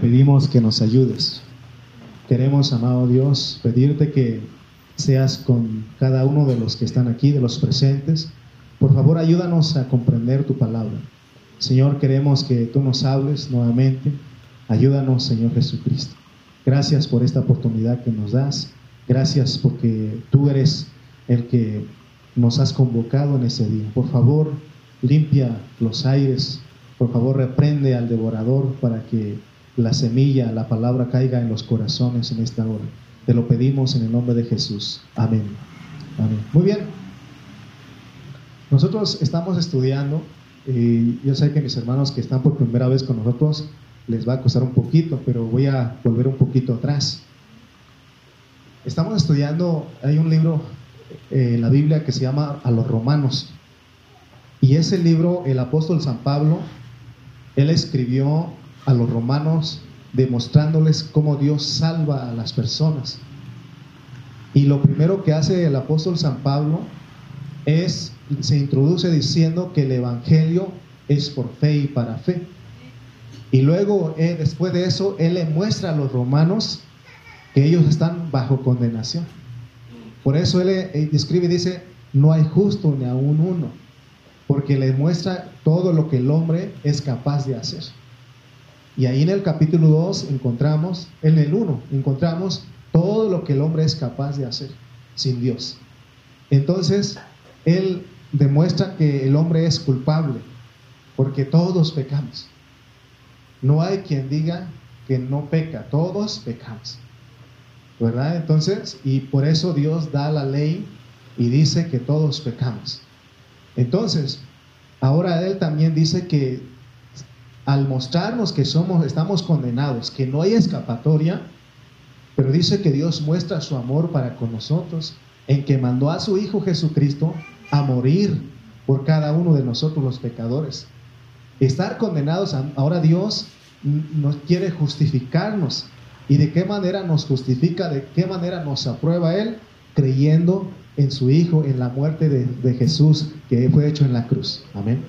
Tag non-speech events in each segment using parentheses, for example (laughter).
Pedimos que nos ayudes. Queremos, amado Dios, pedirte que seas con cada uno de los que están aquí, de los presentes. Por favor, ayúdanos a comprender tu palabra. Señor, queremos que tú nos hables nuevamente. Ayúdanos, Señor Jesucristo. Gracias por esta oportunidad que nos das. Gracias porque tú eres el que nos has convocado en ese día. Por favor, limpia los aires. Por favor, reprende al devorador para que la semilla, la palabra caiga en los corazones en esta hora. Te lo pedimos en el nombre de Jesús. Amén. Amén. Muy bien. Nosotros estamos estudiando y yo sé que mis hermanos que están por primera vez con nosotros les va a costar un poquito, pero voy a volver un poquito atrás. Estamos estudiando, hay un libro eh, en la Biblia que se llama A los Romanos. Y ese libro, el apóstol San Pablo, él escribió a los romanos demostrándoles cómo Dios salva a las personas. Y lo primero que hace el apóstol San Pablo es, se introduce diciendo que el Evangelio es por fe y para fe. Y luego, eh, después de eso, él le muestra a los romanos que ellos están bajo condenación. Por eso él, él describe y dice, no hay justo ni aún uno, porque le muestra todo lo que el hombre es capaz de hacer. Y ahí en el capítulo 2 encontramos, en el 1, encontramos todo lo que el hombre es capaz de hacer sin Dios. Entonces, él demuestra que el hombre es culpable, porque todos pecamos. No hay quien diga que no peca, todos pecamos. ¿Verdad? Entonces, y por eso Dios da la ley y dice que todos pecamos. Entonces, ahora Él también dice que al mostrarnos que somos, estamos condenados, que no hay escapatoria, pero dice que Dios muestra su amor para con nosotros en que mandó a su Hijo Jesucristo a morir por cada uno de nosotros los pecadores. Estar condenados, ahora Dios nos quiere justificarnos. ¿Y de qué manera nos justifica? ¿De qué manera nos aprueba Él? Creyendo en su Hijo, en la muerte de, de Jesús que fue hecho en la cruz. Amén.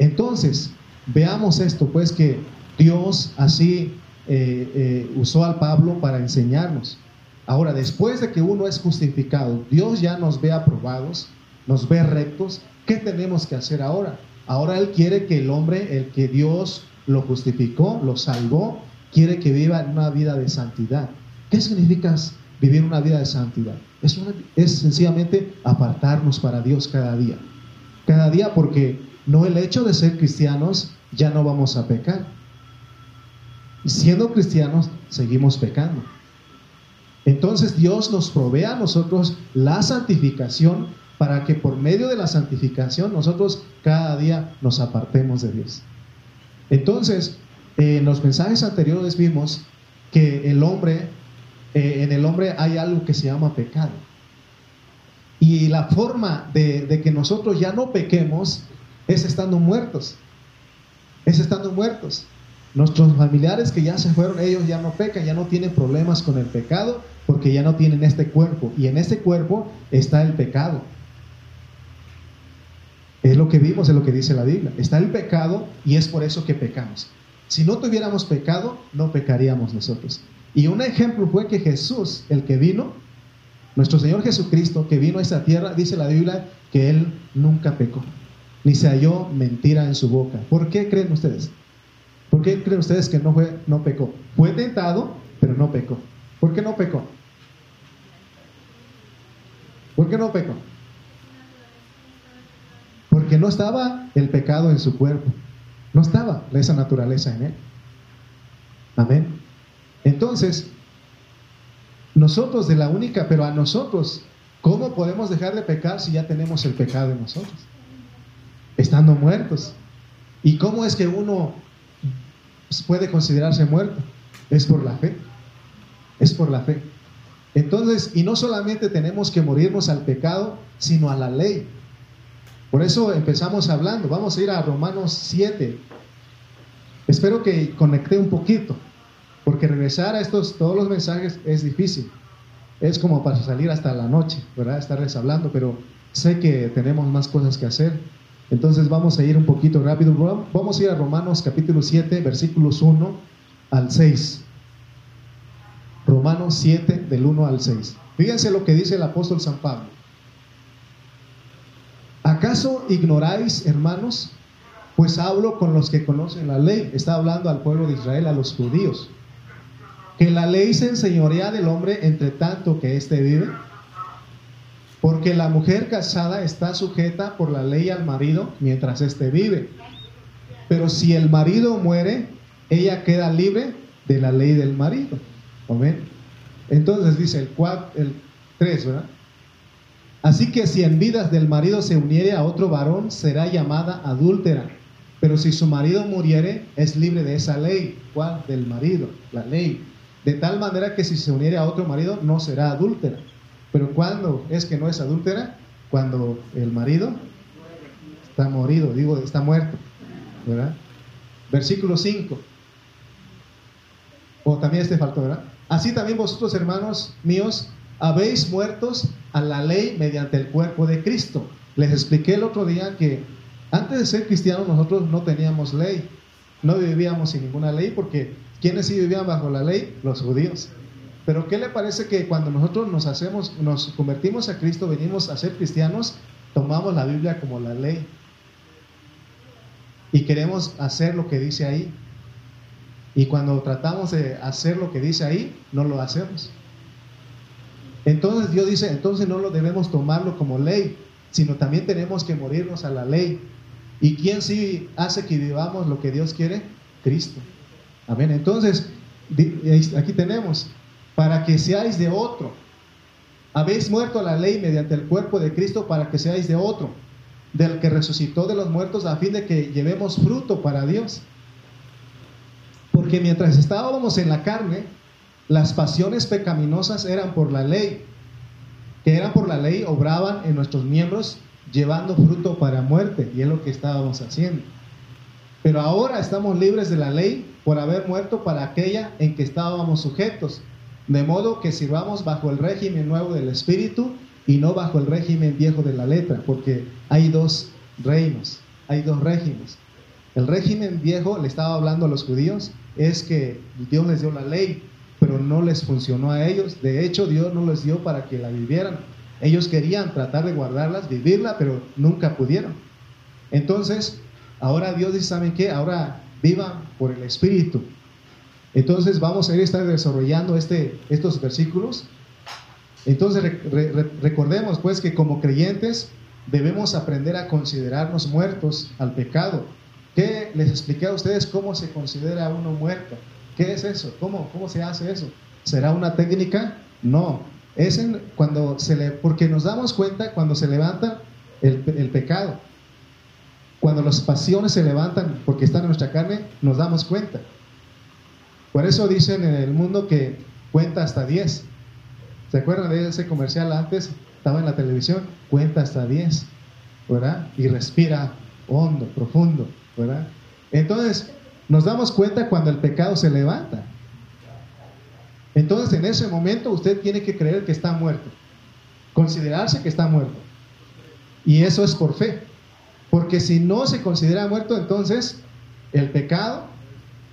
Entonces, Veamos esto, pues que Dios así eh, eh, usó al Pablo para enseñarnos. Ahora, después de que uno es justificado, Dios ya nos ve aprobados, nos ve rectos, ¿qué tenemos que hacer ahora? Ahora Él quiere que el hombre, el que Dios lo justificó, lo salvó, quiere que viva una vida de santidad. ¿Qué significa vivir una vida de santidad? Es, es sencillamente apartarnos para Dios cada día. Cada día porque no el hecho de ser cristianos ya no vamos a pecar. Siendo cristianos, seguimos pecando. Entonces Dios nos provee a nosotros la santificación para que por medio de la santificación nosotros cada día nos apartemos de Dios. Entonces, en los mensajes anteriores vimos que el hombre, eh, en el hombre hay algo que se llama pecado. Y la forma de, de que nosotros ya no pequemos es estando muertos es estando muertos. Nuestros familiares que ya se fueron, ellos ya no pecan, ya no tienen problemas con el pecado porque ya no tienen este cuerpo. Y en este cuerpo está el pecado. Es lo que vimos, es lo que dice la Biblia. Está el pecado y es por eso que pecamos. Si no tuviéramos pecado, no pecaríamos nosotros. Y un ejemplo fue que Jesús, el que vino, nuestro Señor Jesucristo, que vino a esta tierra, dice la Biblia que Él nunca pecó ni se halló mentira en su boca. ¿Por qué creen ustedes? ¿Por qué creen ustedes que no, fue, no pecó? Fue tentado, pero no pecó. ¿Por qué no pecó? ¿Por qué no pecó? Porque no estaba el pecado en su cuerpo. No estaba esa naturaleza en él. Amén. Entonces, nosotros de la única, pero a nosotros, ¿cómo podemos dejar de pecar si ya tenemos el pecado en nosotros? Estando muertos. ¿Y cómo es que uno puede considerarse muerto? Es por la fe. Es por la fe. Entonces, y no solamente tenemos que morirnos al pecado, sino a la ley. Por eso empezamos hablando. Vamos a ir a Romanos 7. Espero que conecte un poquito, porque regresar a estos todos los mensajes es difícil. Es como para salir hasta la noche, ¿verdad? Estarles hablando, pero sé que tenemos más cosas que hacer. Entonces vamos a ir un poquito rápido. Vamos a ir a Romanos capítulo 7, versículos 1 al 6. Romanos 7 del 1 al 6. Fíjense lo que dice el apóstol San Pablo. ¿Acaso ignoráis, hermanos? Pues hablo con los que conocen la ley. Está hablando al pueblo de Israel, a los judíos. Que la ley se enseñorea del hombre entre tanto que éste vive. Porque la mujer casada está sujeta por la ley al marido mientras éste vive. Pero si el marido muere, ella queda libre de la ley del marido. Amén. Entonces dice el, 4, el 3, ¿verdad? Así que si en vidas del marido se uniere a otro varón, será llamada adúltera. Pero si su marido muriere, es libre de esa ley. ¿Cuál? Del marido, la ley. De tal manera que si se uniere a otro marido, no será adúltera. Pero cuando es que no es adúltera? Cuando el marido está morido, digo, está muerto. ¿Verdad? Versículo 5. O también este faltó, ¿verdad? Así también vosotros, hermanos míos, habéis muertos a la ley mediante el cuerpo de Cristo. Les expliqué el otro día que antes de ser cristianos nosotros no teníamos ley, no vivíamos sin ninguna ley porque ¿quiénes sí vivían bajo la ley? Los judíos. Pero ¿qué le parece que cuando nosotros nos hacemos, nos convertimos a Cristo, venimos a ser cristianos, tomamos la Biblia como la ley y queremos hacer lo que dice ahí? Y cuando tratamos de hacer lo que dice ahí, no lo hacemos. Entonces Dios dice, entonces no lo debemos tomarlo como ley, sino también tenemos que morirnos a la ley. ¿Y quién sí hace que vivamos lo que Dios quiere? Cristo. Amén. Entonces, aquí tenemos, para que seáis de otro. Habéis muerto la ley mediante el cuerpo de Cristo para que seáis de otro, del que resucitó de los muertos a fin de que llevemos fruto para Dios. Porque mientras estábamos en la carne, las pasiones pecaminosas eran por la ley, que eran por la ley, obraban en nuestros miembros llevando fruto para muerte, y es lo que estábamos haciendo. Pero ahora estamos libres de la ley por haber muerto para aquella en que estábamos sujetos, de modo que sirvamos bajo el régimen nuevo del Espíritu y no bajo el régimen viejo de la letra, porque hay dos reinos, hay dos regímenes. El régimen viejo, le estaba hablando a los judíos, es que Dios les dio la ley, pero no les funcionó a ellos. De hecho, Dios no les dio para que la vivieran. Ellos querían tratar de guardarlas, vivirla, pero nunca pudieron. Entonces, ahora Dios dice, ¿saben qué? Ahora vivan por el Espíritu. Entonces vamos a ir a estar desarrollando este, estos versículos. Entonces recordemos pues que como creyentes debemos aprender a considerarnos muertos al pecado. ¿Qué les expliqué a ustedes cómo se considera uno muerto? ¿Qué es eso? ¿Cómo, cómo se hace eso? ¿Será una técnica? No. Es en, cuando se le, porque nos damos cuenta cuando se levanta el, el pecado. Cuando las pasiones se levantan porque están en nuestra carne, nos damos cuenta. Por eso dicen en el mundo que cuenta hasta 10. ¿Se acuerdan de ese comercial antes? Estaba en la televisión, cuenta hasta 10, ¿verdad? Y respira hondo, profundo, ¿verdad? Entonces, nos damos cuenta cuando el pecado se levanta. Entonces en ese momento usted tiene que creer que está muerto, considerarse que está muerto. Y eso es por fe. Porque si no se considera muerto, entonces el pecado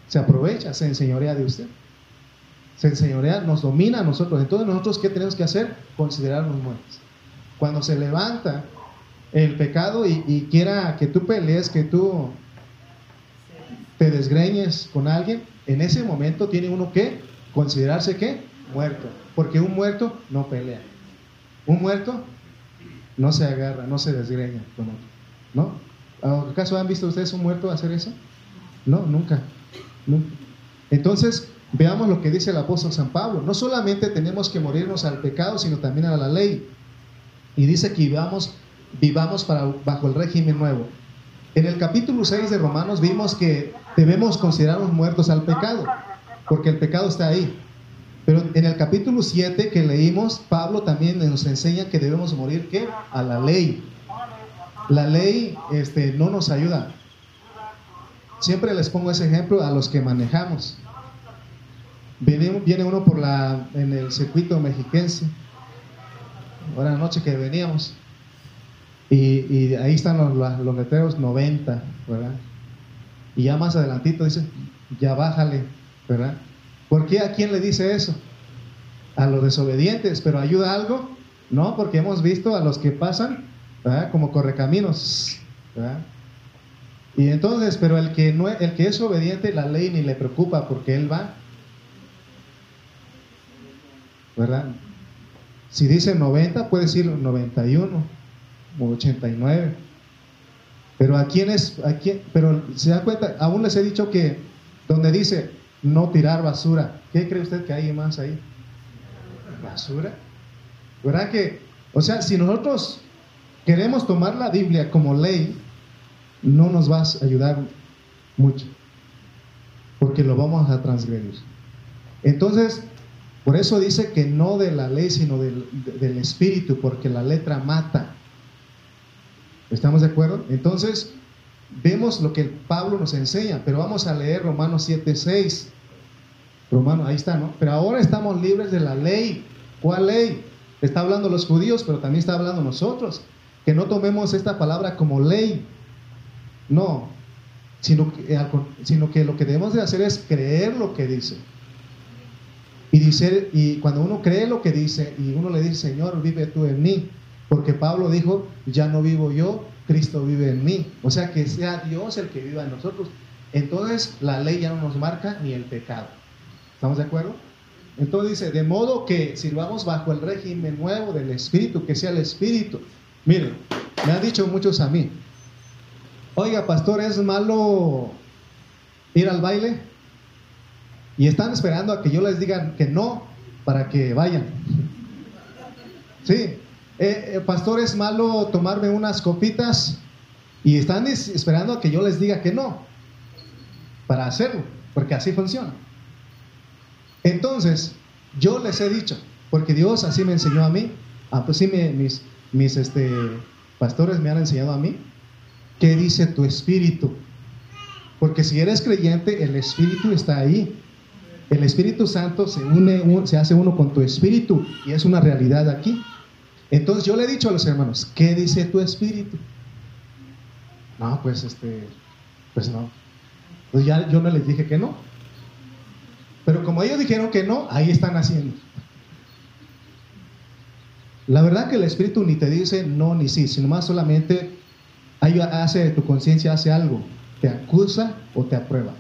se aprovecha, se enseñorea de usted. Se enseñorea, nos domina a nosotros. Entonces nosotros, ¿qué tenemos que hacer? Considerarnos muertos. Cuando se levanta el pecado y, quiera que tú pelees, que tú te desgreñes con alguien, en ese momento tiene uno que considerarse que muerto, porque un muerto no pelea. Un muerto no se agarra, no se desgreña con otro. ¿No? ¿Acaso han visto ustedes un muerto hacer eso? No, nunca. Entonces, veamos lo que dice el apóstol San Pablo. No solamente tenemos que morirnos al pecado, sino también a la ley. Y dice que vivamos, vivamos para, bajo el régimen nuevo. En el capítulo 6 de Romanos vimos que debemos considerarnos muertos al pecado, porque el pecado está ahí. Pero en el capítulo 7 que leímos, Pablo también nos enseña que debemos morir ¿qué? a la ley. La ley este, no nos ayuda. Siempre les pongo ese ejemplo a los que manejamos. Viene, viene uno por la, en el circuito mexiquense, ahora noche que veníamos, y, ahí están los, los, letreros 90, ¿verdad? Y ya más adelantito dice, ya bájale, ¿verdad? ¿Por qué a quién le dice eso? A los desobedientes, pero ¿ayuda algo? No, porque hemos visto a los que pasan ¿verdad? como correcaminos, ¿verdad? Y entonces, pero el que, no, el que es obediente, la ley ni le preocupa porque él va. ¿Verdad? Si dice 90, puede decir 91 o 89. Pero a quiénes, a quién, pero se da cuenta, aún les he dicho que donde dice no tirar basura, ¿qué cree usted que hay más ahí? Basura. ¿Verdad que, o sea, si nosotros queremos tomar la Biblia como ley, no nos va a ayudar mucho, porque lo vamos a transgredir. Entonces, por eso dice que no de la ley, sino del, del espíritu, porque la letra mata. ¿Estamos de acuerdo? Entonces, vemos lo que Pablo nos enseña, pero vamos a leer Romanos 7:6. Romanos, ahí está, ¿no? Pero ahora estamos libres de la ley. ¿Cuál ley? Está hablando los judíos, pero también está hablando nosotros. Que no tomemos esta palabra como ley, no, sino que, eh, sino que lo que debemos de hacer es creer lo que dice. Y, dice, y cuando uno cree lo que dice y uno le dice, Señor, vive tú en mí, porque Pablo dijo, ya no vivo yo, Cristo vive en mí. O sea, que sea Dios el que viva en nosotros. Entonces la ley ya no nos marca ni el pecado. ¿Estamos de acuerdo? Entonces dice, de modo que sirvamos bajo el régimen nuevo del Espíritu, que sea el Espíritu. Miren, me han dicho muchos a mí, Oiga, pastor, ¿es malo ir al baile? Y están esperando a que yo les diga que no para que vayan. Sí, eh, eh, pastor, ¿es malo tomarme unas copitas? Y están esperando a que yo les diga que no para hacerlo, porque así funciona. Entonces, yo les he dicho, porque Dios así me enseñó a mí, ah, pues sí, mis, mis este, pastores me han enseñado a mí, ¿Qué dice tu espíritu? Porque si eres creyente, el espíritu está ahí. El Espíritu Santo se une, se hace uno con tu espíritu y es una realidad aquí. Entonces yo le he dicho a los hermanos, ¿qué dice tu espíritu? No, pues este, pues no. Pues ya yo no les dije que no. Pero como ellos dijeron que no, ahí están haciendo. La verdad que el espíritu ni te dice no ni sí, sino más solamente hace, tu conciencia hace algo, te acusa o te aprueba.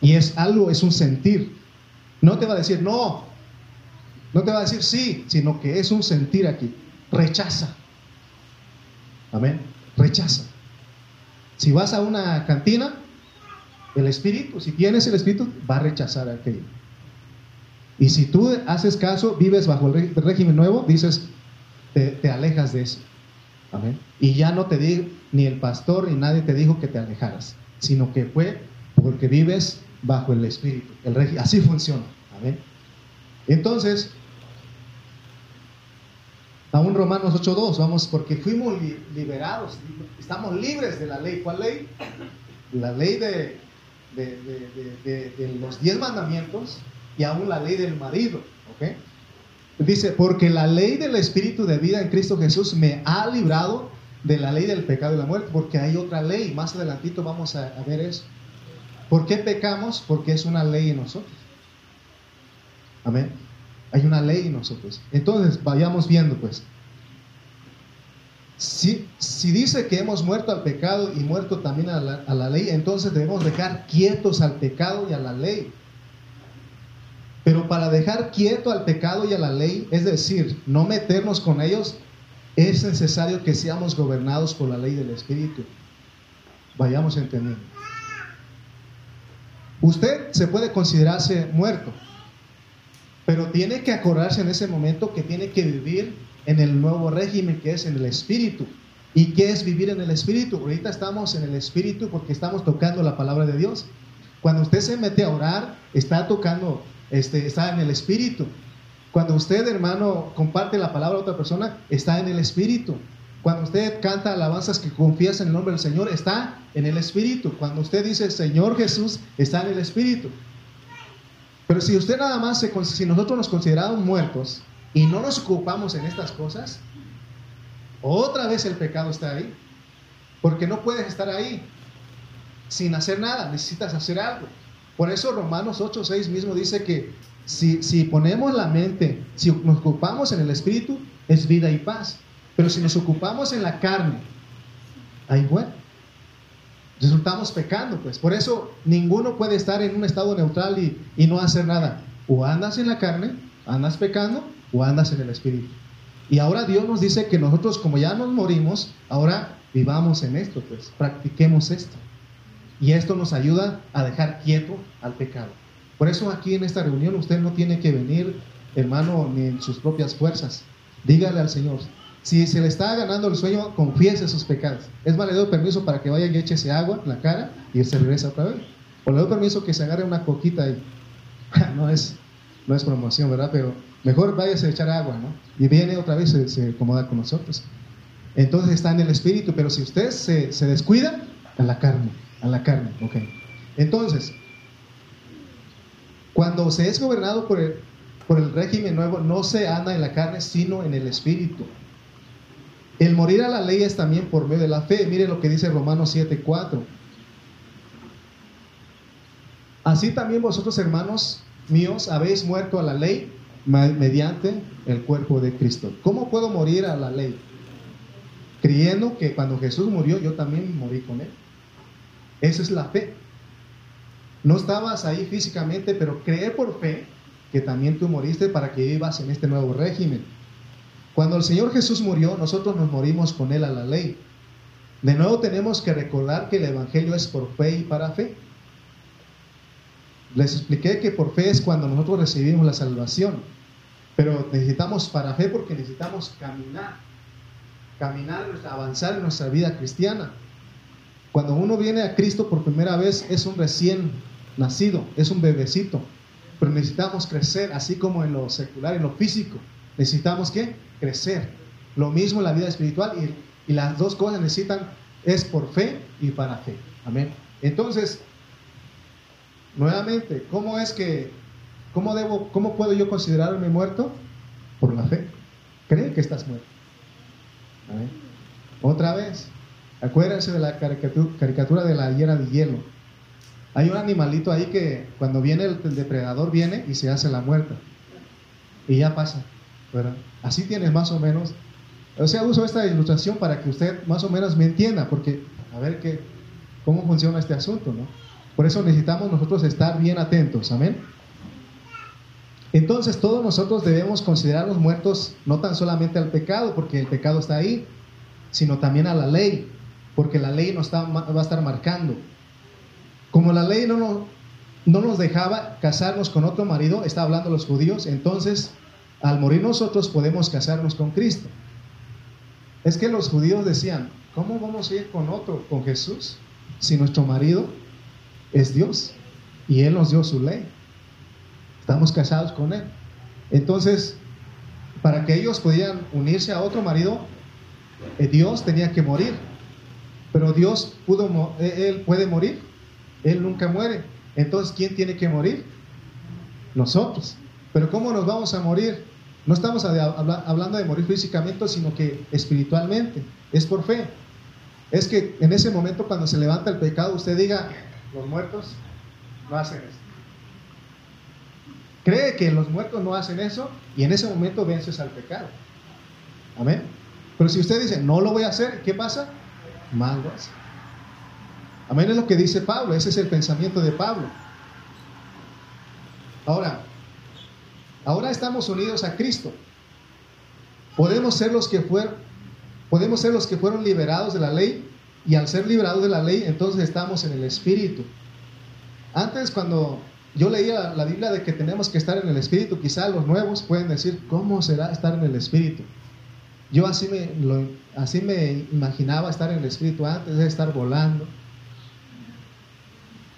Y es algo, es un sentir. No te va a decir no, no te va a decir sí, sino que es un sentir aquí. Rechaza. Amén. Rechaza. Si vas a una cantina, el espíritu, si tienes el espíritu, va a rechazar aquello. Y si tú haces caso, vives bajo el régimen nuevo, dices, te alejas de eso. Y ya no te ni el pastor ni nadie te dijo que te alejaras, sino que fue porque vives bajo el Espíritu. El así funciona. Amén. Entonces, un Romanos 8.2, vamos, porque fuimos liberados, estamos libres de la ley. ¿Cuál ley? La ley de, de, los diez mandamientos y aún la ley del marido. ¿ok? Dice, porque la ley del Espíritu de vida en Cristo Jesús me ha librado de la ley del pecado y la muerte, porque hay otra ley, más adelantito vamos a, ver eso. ¿Por qué pecamos? Porque es una ley en nosotros. Amén. Hay una ley en nosotros. Entonces, vayamos viendo pues. Si, si dice que hemos muerto al pecado y muerto también a la, a la ley, entonces debemos dejar quietos al pecado y a la ley. Pero para dejar quieto al pecado y a la ley, es decir, no meternos con ellos, es necesario que seamos gobernados por la ley del Espíritu. Vayamos entendiendo. Usted se puede considerarse muerto, pero tiene que acordarse en ese momento que tiene que vivir en el nuevo régimen que es en el Espíritu. ¿Y qué es vivir en el Espíritu? Ahorita estamos en el Espíritu porque estamos tocando la palabra de Dios. Cuando usted se mete a orar, está tocando este, está en el Espíritu. Cuando usted, hermano, comparte la palabra a otra persona, está en el Espíritu. Cuando usted canta alabanzas que confiesa en el nombre del Señor, está en el Espíritu. Cuando usted dice Señor Jesús, está en el Espíritu. Pero si usted nada más, si nosotros nos consideramos muertos y no nos ocupamos en estas cosas, otra vez el pecado está ahí. Porque no puedes estar ahí sin hacer nada, necesitas hacer algo. Por eso Romanos 8:6 mismo dice que si, si ponemos la mente, si nos ocupamos en el espíritu, es vida y paz. Pero si nos ocupamos en la carne, ahí bueno, resultamos pecando, pues. Por eso ninguno puede estar en un estado neutral y, y no hacer nada. O andas en la carne, andas pecando, o andas en el espíritu. Y ahora Dios nos dice que nosotros, como ya nos morimos, ahora vivamos en esto, pues, practiquemos esto. Y esto nos ayuda a dejar quieto al pecado. Por eso aquí en esta reunión usted no tiene que venir, hermano, ni en sus propias fuerzas. Dígale al Señor, si se le está ganando el sueño, confiese sus pecados. Es más, le doy permiso para que vaya y eche ese agua en la cara y se regresa otra vez. O le doy permiso que se agarre una coquita y (laughs) no es, no es promoción, ¿verdad? Pero mejor váyase a echar agua, ¿no? Y viene otra vez, se, se acomoda con nosotros. Entonces está en el espíritu, pero si usted se, se descuida, a la carne, a la carne, ok. Entonces, cuando se es gobernado por el, por el régimen nuevo, no se anda en la carne, sino en el espíritu. El morir a la ley es también por medio de la fe. Mire lo que dice Romanos 7:4. Así también vosotros, hermanos míos, habéis muerto a la ley mediante el cuerpo de Cristo. ¿Cómo puedo morir a la ley? Creyendo que cuando Jesús murió, yo también morí con él. Esa es la fe. No estabas ahí físicamente, pero cree por fe que también tú moriste para que vivas en este nuevo régimen. Cuando el Señor Jesús murió, nosotros nos morimos con Él a la ley. De nuevo tenemos que recordar que el Evangelio es por fe y para fe. Les expliqué que por fe es cuando nosotros recibimos la salvación, pero necesitamos para fe porque necesitamos caminar, caminar, avanzar en nuestra vida cristiana. Cuando uno viene a Cristo por primera vez es un recién nacido, es un bebecito, pero necesitamos crecer, así como en lo secular, en lo físico. Necesitamos que crecer. Lo mismo en la vida espiritual y, y las dos cosas necesitan es por fe y para fe. Amén. Entonces, nuevamente, ¿cómo es que, cómo debo, cómo puedo yo considerarme muerto? Por la fe. Cree que estás muerto. Amén. Otra vez, acuérdense de la caricatura, de la hiera de hielo. Hay un animalito ahí que cuando viene el, depredador viene y se hace la muerta. Y ya pasa. Así tienes más o menos. O sea, uso esta ilustración para que usted más o menos me entienda, porque a ver qué, cómo funciona este asunto, ¿no? Por eso necesitamos nosotros estar bien atentos, amén. Entonces todos nosotros debemos considerarnos muertos no tan solamente al pecado, porque el pecado está ahí, sino también a la ley, porque la ley nos está, va a estar marcando. Como la ley no nos, no nos dejaba casarnos con otro marido, está hablando los judíos, entonces al morir nosotros podemos casarnos con Cristo. Es que los judíos decían, ¿cómo vamos a ir con otro, con Jesús, si nuestro marido es Dios y Él nos dio su ley? Estamos casados con Él. Entonces, para que ellos pudieran unirse a otro marido, eh, Dios tenía que morir. Pero Dios pudo, eh, Él puede morir. Él nunca muere. Entonces, ¿quién tiene que morir? Nosotros. Pero ¿cómo nos vamos a morir? No estamos hablando de morir físicamente, sino que espiritualmente. Es por fe. Es que en ese momento cuando se levanta el pecado, usted diga, los muertos no hacen eso. Cree que los muertos no hacen eso y en ese momento vences al pecado. Amén. Pero si usted dice, no lo voy a hacer, ¿qué pasa? Hace. Amén es lo que dice Pablo, ese es el pensamiento de Pablo. Ahora, Ahora estamos unidos a Cristo. Podemos ser los que fueron, podemos ser los que fueron liberados de la ley y al ser liberados de la ley, entonces estamos en el Espíritu. Antes cuando yo leía la Biblia de que tenemos que estar en el Espíritu, quizá los nuevos pueden decir, ¿cómo será estar en el Espíritu? Yo así me, así me imaginaba estar en el Espíritu antes de estar volando.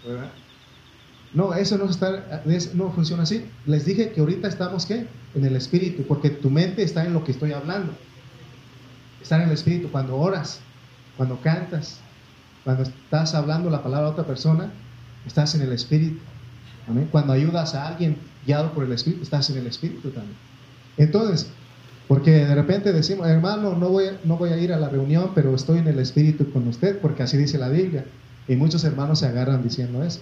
¿Verdad? No, eso no, está, no funciona así. Les dije que ahorita estamos ¿qué? En el espíritu, porque tu mente está en lo que estoy hablando. Estar en el espíritu cuando oras, cuando cantas, cuando estás hablando la palabra a otra persona, estás en el espíritu. Cuando ayudas a alguien guiado por el espíritu, estás en el espíritu también. Entonces, porque de repente decimos, hermano, no voy, no voy a ir a la reunión, pero estoy en el espíritu con usted, porque así dice la Biblia. Y muchos hermanos se agarran diciendo eso.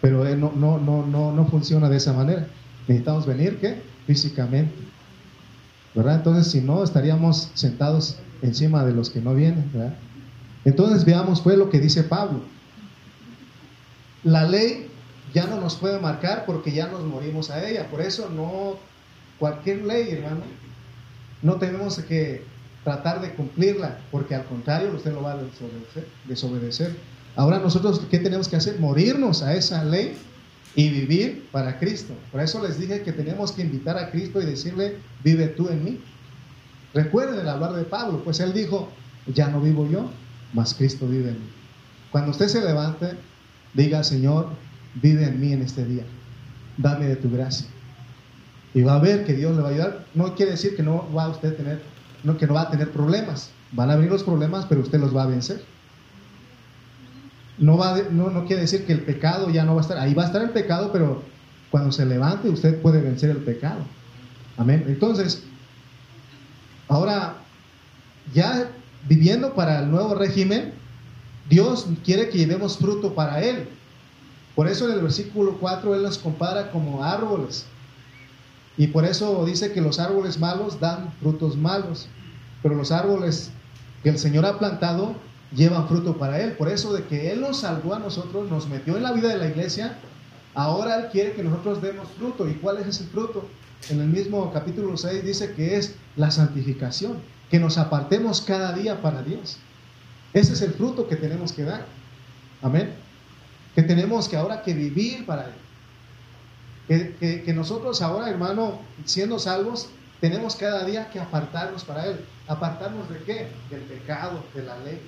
Pero no, no, no, no, no funciona de esa manera. Necesitamos venir, ¿qué? Físicamente. ¿Verdad? Entonces, si no, estaríamos sentados encima de los que no vienen. Entonces, veamos, fue lo que dice Pablo. La ley ya no nos puede marcar porque ya nos morimos a ella. Por eso no, cualquier ley, hermano, no tenemos que tratar de cumplirla, porque al contrario, usted lo va a desobedecer. desobedecer. Ahora nosotros, ¿qué tenemos que hacer? Morirnos a esa ley y vivir para Cristo. Por eso les dije que tenemos que invitar a Cristo y decirle, vive tú en mí. Recuerden el hablar de Pablo, pues él dijo, ya no vivo yo, mas Cristo vive en mí. Cuando usted se levante, diga, Señor, vive en mí en este día. Dame de tu gracia. Y va a ver que Dios le va a ayudar. No quiere decir que no va a usted tener, no, que no va a tener problemas. Van a venir los problemas, pero usted los va a vencer. No, va no, no quiere decir que el pecado ya no va a estar. Ahí va a estar el pecado, pero cuando se levante usted puede vencer el pecado. Amén. Entonces, ahora, ya viviendo para el nuevo régimen, Dios quiere que llevemos fruto para Él. Por eso en el versículo 4 Él nos compara como árboles. Y por eso dice que los árboles malos dan frutos malos. Pero los árboles que el Señor ha plantado llevan fruto para Él. Por eso de que Él nos salvó a nosotros, nos metió en la vida de la iglesia, ahora Él quiere que nosotros demos fruto. ¿Y cuál es ese fruto? En el mismo capítulo 6 dice que es la santificación, que nos apartemos cada día para Dios. Ese es el fruto que tenemos que dar. Amén que tenemos que ahora que vivir para Él. Que, nosotros ahora, hermano, siendo salvos, tenemos cada día que apartarnos para Él. ¿Apartarnos de qué? Del pecado, de la ley.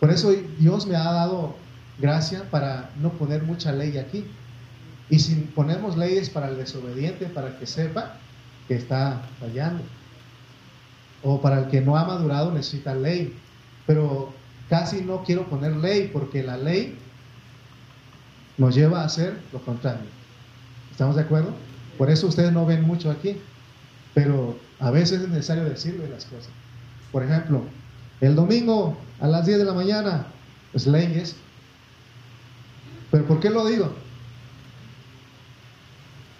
Por eso Dios me ha dado gracia para no poner mucha ley aquí. Y si ponemos leyes para el desobediente, para que sepa que está fallando. O para el que no ha madurado necesita ley. Pero casi no quiero poner ley porque la ley nos lleva a hacer lo contrario. ¿Estamos de acuerdo? Por eso ustedes no ven mucho aquí, pero a veces es necesario decirle las cosas. Por ejemplo, el domingo a las 10 de la mañana, pues leyes. ¿Pero por qué lo digo?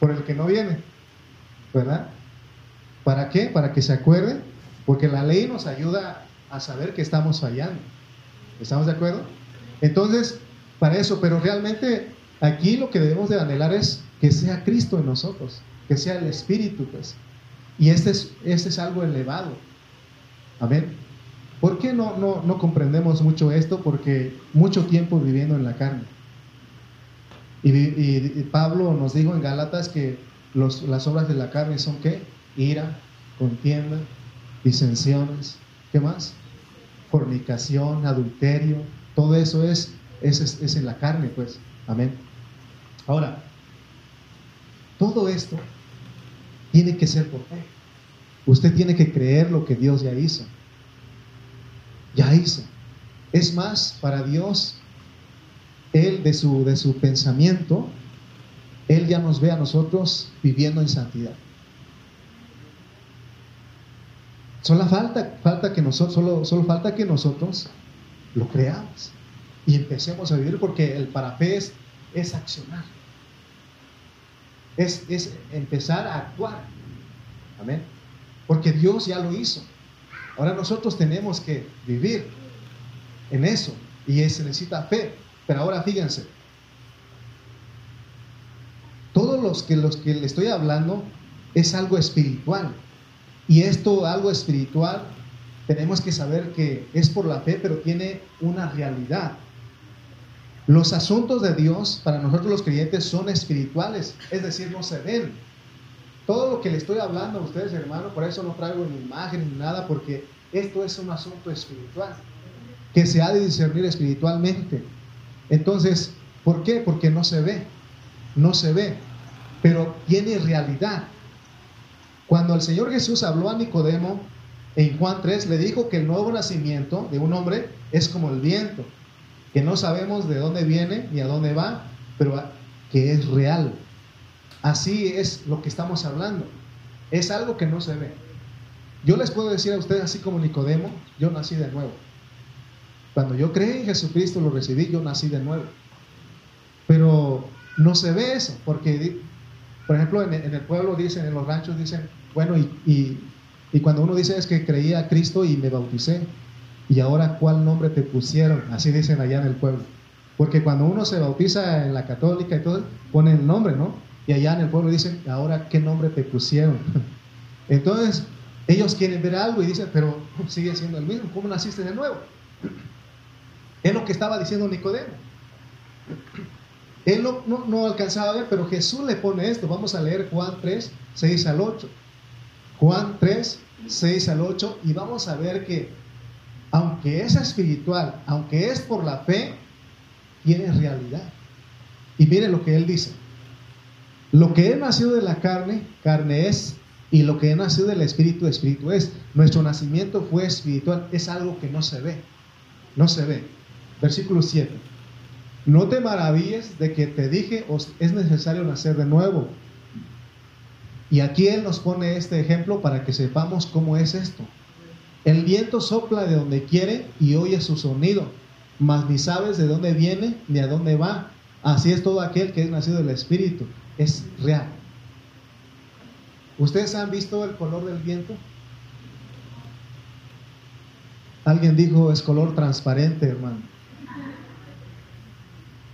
Por el que no viene, ¿verdad? ¿Para qué? Para que se acuerde, porque la ley nos ayuda a saber que estamos fallando. ¿Estamos de acuerdo? Entonces, para eso, pero realmente aquí lo que debemos de anhelar es que sea Cristo en nosotros, que sea el Espíritu, pues. Y este es, este es algo elevado. Amén. ¿Por qué no, no, no comprendemos mucho esto? Porque mucho tiempo viviendo en la carne. Y, Pablo nos dijo en Gálatas que los, las obras de la carne son qué? Ira, contienda, disensiones, ¿qué más? Fornicación, adulterio, todo eso es es, en la carne, pues. Amén. Ahora, todo esto tiene que ser por fe. Usted tiene que creer lo que Dios ya hizo. Ya hizo. Es más, para Dios, Él de su, de su pensamiento, Él ya nos ve a nosotros viviendo en santidad. Solo falta, falta que nosotros, solo, solo falta que nosotros lo creamos y empecemos a vivir porque el para es, accionar. Es, es empezar a actuar. Amén. Porque Dios ya lo hizo. Ahora nosotros tenemos que vivir en eso y se necesita fe. Pero ahora fíjense, todos los que los que le estoy hablando es algo espiritual. Y esto algo espiritual tenemos que saber que es por la fe, pero tiene una realidad. Los asuntos de Dios para nosotros los creyentes son espirituales, es decir, no se ven. Todo lo que le estoy hablando a ustedes, hermano, por eso no traigo ni imagen ni nada, porque esto es un asunto espiritual, que se ha de discernir espiritualmente. Entonces, ¿por qué? Porque no se ve, no se ve, pero tiene realidad. Cuando el Señor Jesús habló a Nicodemo en Juan 3, le dijo que el nuevo nacimiento de un hombre es como el viento que no sabemos de dónde viene ni a dónde va, pero que es real. Así es lo que estamos hablando. Es algo que no se ve. Yo les puedo decir a ustedes, así como Nicodemo, yo nací de nuevo. Cuando yo creí en Jesucristo, lo recibí, yo nací de nuevo. Pero no se ve eso, porque, por ejemplo, en, el pueblo dicen, en los ranchos dicen, bueno, y, y, cuando uno dice es que creía a Cristo y me bauticé, y ahora cuál nombre te pusieron, así dicen allá en el pueblo. Porque cuando uno se bautiza en la católica y todo, pone el nombre, ¿no? Y allá en el pueblo dicen, ahora qué nombre te pusieron. (laughs) Entonces, ellos quieren ver algo y dicen, pero sigue siendo el mismo, ¿cómo naciste de nuevo? (clears throat) Es lo que estaba diciendo Nicodemo. Él no, alcanzaba a ver, pero Jesús le pone esto. Vamos a leer Juan 3, 6 al 8. Juan 3, 6 al 8. Y vamos a ver que, aunque es espiritual, aunque es por la fe, tiene realidad. Y mire lo que él dice. Lo que he nacido de la carne, carne es, y lo que he nacido del espíritu, espíritu es. Nuestro nacimiento fue espiritual, es algo que no se ve. No se ve. Versículo 7. No te maravilles de que te dije, es necesario nacer de nuevo. Y aquí Él nos pone este ejemplo para que sepamos cómo es esto. El viento sopla de donde quiere y oye su sonido, mas ni sabes de dónde viene ni a dónde va. Así es todo aquel que es nacido del Espíritu. Es real. ¿Ustedes han visto el color del viento? Alguien dijo es color transparente, hermano.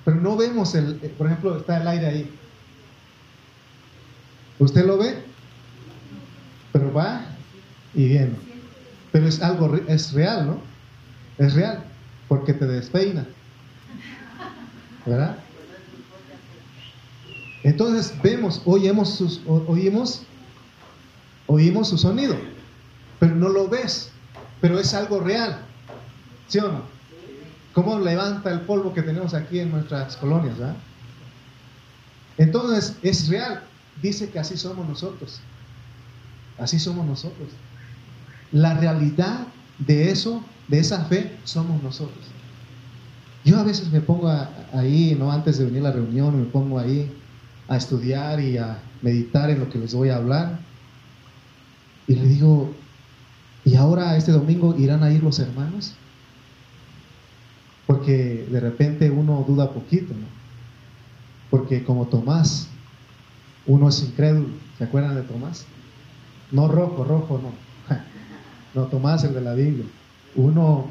Pero no vemos el, eh, por ejemplo, está el aire ahí. ¿Usted lo ve? Pero va y viene. Pero es algo, es real, ¿no? Es real, porque te despeina. ¿Verdad? Entonces vemos, oímos, sus, oímos, oímos su sonido, pero no lo ves, pero es algo real. ¿Sí o no? cómo levanta el polvo que tenemos aquí en nuestras colonias. Entonces, es real. Dice que así somos nosotros. Así somos nosotros. La realidad de eso, de esa fe, somos nosotros. Yo a veces me pongo ahí, no antes de venir a la reunión, me pongo ahí a estudiar y a meditar en lo que les voy a hablar. Y le digo, ¿y ahora este domingo irán a ir los hermanos? Porque de repente uno duda poquito, ¿no? Porque como Tomás, uno es incrédulo. ¿Se acuerdan de Tomás? No rojo, rojo, no. No, Tomás, el de la Biblia. Uno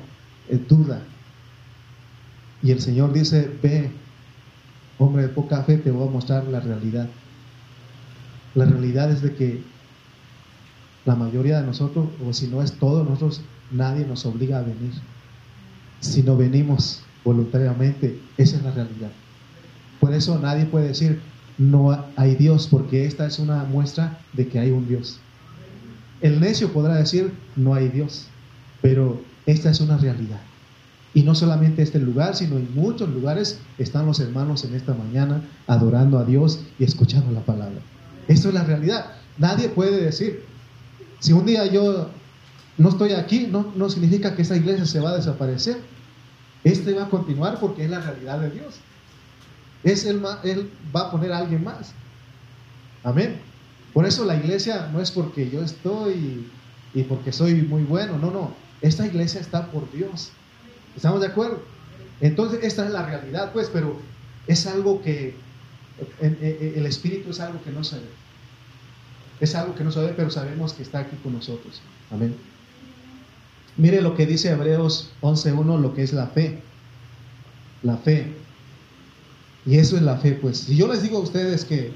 duda. Y el Señor dice, ve, hombre de poca fe, te voy a mostrar la realidad. La realidad es de que la mayoría de nosotros, o si no es todos nosotros, nadie nos obliga a venir si no venimos voluntariamente. Esa es la realidad. Por eso nadie puede decir no hay Dios, porque esta es una muestra de que hay un Dios. El necio podrá decir no hay Dios, pero esta es una realidad. Y no solamente este lugar, sino en muchos lugares están los hermanos en esta mañana adorando a Dios y escuchando la palabra. Esto es la realidad. Nadie puede decir, si un día yo no estoy aquí, no, no significa que esta iglesia se va a desaparecer. Este va a continuar porque es la realidad de Dios. Es él va a poner a alguien más. Amén. Por eso la iglesia no es porque yo estoy y porque soy muy bueno. No, no. Esta iglesia está por Dios. ¿Estamos de acuerdo? Entonces, esta es la realidad, pues, pero es algo que el espíritu es algo que no se ve. Es algo que no se ve, pero sabemos que está aquí con nosotros. Amén. Mire lo que dice Hebreos 11.1, lo que es la fe. La fe. Y eso es la fe, pues. Si yo les digo a ustedes que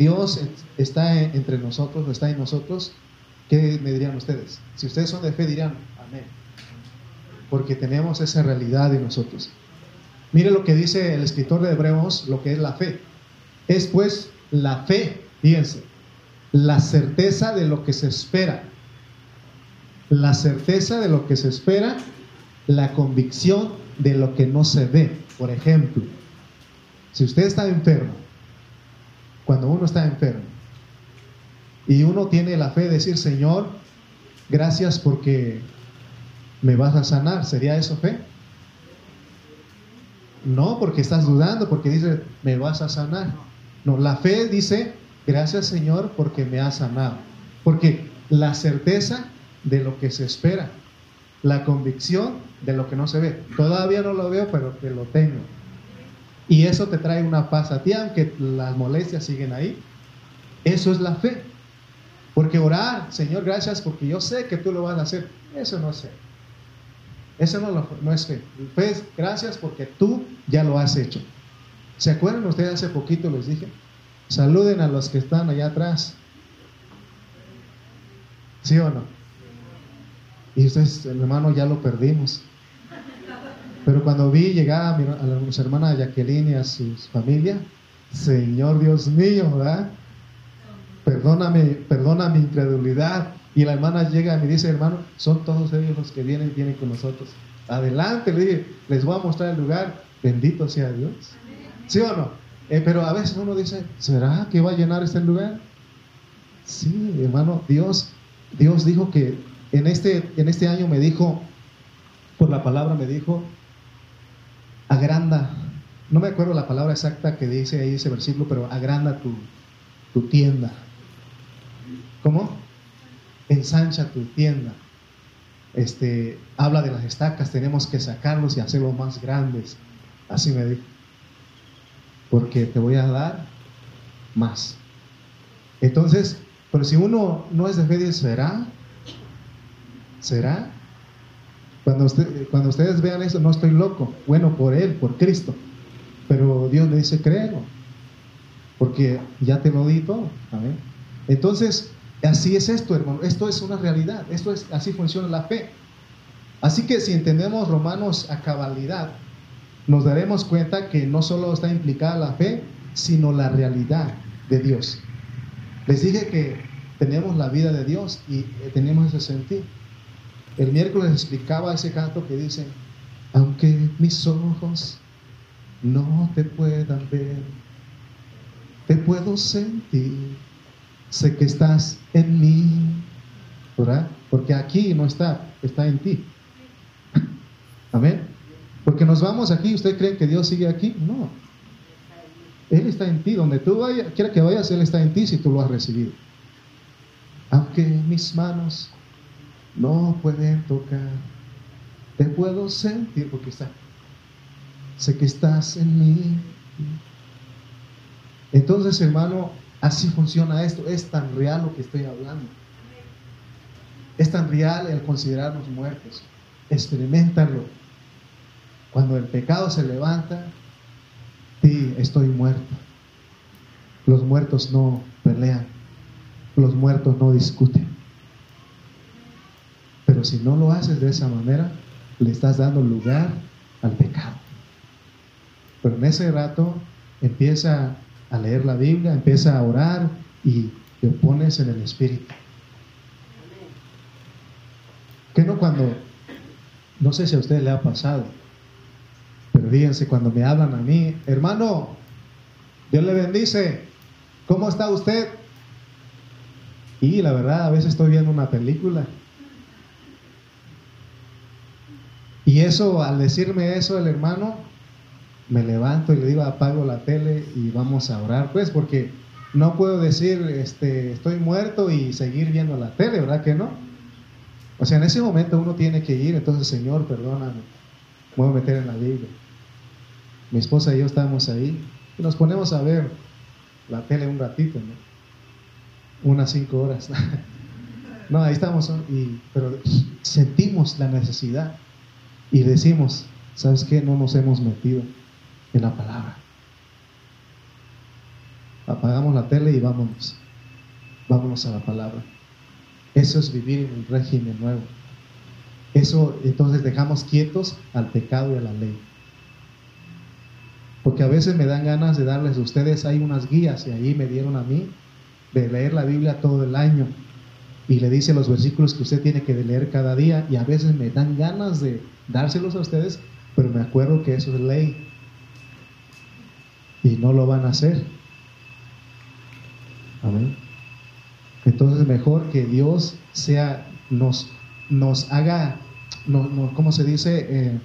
Dios está entre nosotros, está en nosotros, ¿qué me dirían ustedes? Si ustedes son de fe, dirían amén. Porque tenemos esa realidad en nosotros. Mire lo que dice el escritor de Hebreos, lo que es la fe. Es pues la fe, fíjense, la certeza de lo que se espera la certeza de lo que se espera, la convicción de lo que no se ve. Por ejemplo, si usted está enfermo, cuando uno está enfermo, y uno tiene la fe de decir, Señor, gracias porque me vas a sanar, ¿sería eso fe? No, porque estás dudando, porque dice, me vas a sanar. No, la fe dice, gracias Señor porque me has sanado. Porque la certeza de lo que se espera, la convicción de lo que no se ve. Todavía no lo veo, pero que lo tengo. Y eso te trae una paz a ti, aunque las molestias siguen ahí. Eso es la fe. Porque orar, Señor, gracias porque yo sé que tú lo vas a hacer. Eso no sé. Eso no, no es fe. Fe es gracias porque tú ya lo has hecho. ¿Se acuerdan ustedes hace poquito les dije? Saluden a los que están allá atrás. ¿Sí o no? Y ustedes, hermano, ya lo perdimos. Pero cuando vi llegar a, mi, a su hermana Jacqueline y a su familia, Señor Dios mío. Perdóname, perdona mi incredulidad. Y la hermana llega y me dice, hermano, son todos ellos los que vienen, vienen con nosotros. Adelante, le dije, les voy a mostrar el lugar. Bendito sea Dios. ¿Sí o no? Eh, pero a veces uno dice, ¿será que va a llenar este lugar? Sí, hermano, Dios, Dios dijo que en este, en este año me dijo, por la palabra me dijo, agranda, no me acuerdo la palabra exacta que dice ahí ese versículo, pero agranda tu, tu tienda. ¿Cómo? Ensancha tu tienda. Este, habla de las estacas, tenemos que sacarlos y hacerlos más grandes. Así me dijo. Porque te voy a dar más. Entonces, pero si uno no es de fe, ¿será? ¿Será? Cuando, usted, cuando ustedes vean eso, no estoy loco. Bueno, por Él, por Cristo. Pero Dios le dice, créelo. Porque ya te lo di todo. Entonces, así es esto, hermano. Esto es una realidad. Esto es, así funciona la fe. Así que si entendemos Romanos a cabalidad, nos daremos cuenta que no solo está implicada la fe, sino la realidad de Dios. Les dije que tenemos la vida de Dios y eh, tenemos ese sentido. El miércoles explicaba ese canto que dice, aunque mis ojos no te puedan ver, te puedo sentir, sé que estás en mí, ¿verdad? Porque aquí no está, está en ti. (laughs) Amén. Porque nos vamos aquí, ¿usted cree que Dios sigue aquí? No. Él está en ti, donde tú vayas, quiera que vayas, Él está en ti si tú lo has recibido. Aunque mis manos no pueden tocar. Te puedo sentir porque está. Sé que estás en mí. Entonces, hermano, así funciona esto. Es tan real lo que estoy hablando. Es tan real el considerarnos muertos. Experimentalo. Cuando el pecado se levanta, sí, estoy muerto. Los muertos no pelean. Los muertos no discuten. Pero si no lo haces de esa manera, le estás dando lugar al pecado. Pero en ese rato empieza a leer la Biblia, empieza a orar y te pones en el Espíritu. Que no cuando, no sé si a usted le ha pasado, pero fíjense, cuando me hablan a mí, hermano, Dios le bendice, ¿cómo está usted? Y la verdad, a veces estoy viendo una película Y eso, al decirme eso el hermano, me levanto y le digo, apago la tele y vamos a orar, pues, porque no puedo decir, este, estoy muerto y seguir viendo la tele, ¿verdad que no? O sea, en ese momento uno tiene que ir, entonces, Señor, perdóname, voy a meter en la Biblia. Mi esposa y yo estamos ahí y nos ponemos a ver la tele un ratito, ¿no? Unas cinco horas. (laughs) no, ahí estamos, y, pero sentimos la necesidad y decimos, ¿sabes qué? No nos hemos metido en la palabra. Apagamos la tele y vámonos. Vámonos a la palabra. Eso es vivir en un régimen nuevo. Eso entonces dejamos quietos al pecado y a la ley. Porque a veces me dan ganas de darles a ustedes, hay unas guías y ahí me dieron a mí de leer la Biblia todo el año. Y le dice los versículos que usted tiene que leer cada día y a veces me dan ganas de dárselos a ustedes, pero me acuerdo que eso es ley y no lo van a hacer. Amén. Entonces mejor que Dios sea, nos, nos haga, no, no, ¿cómo se dice? Eh,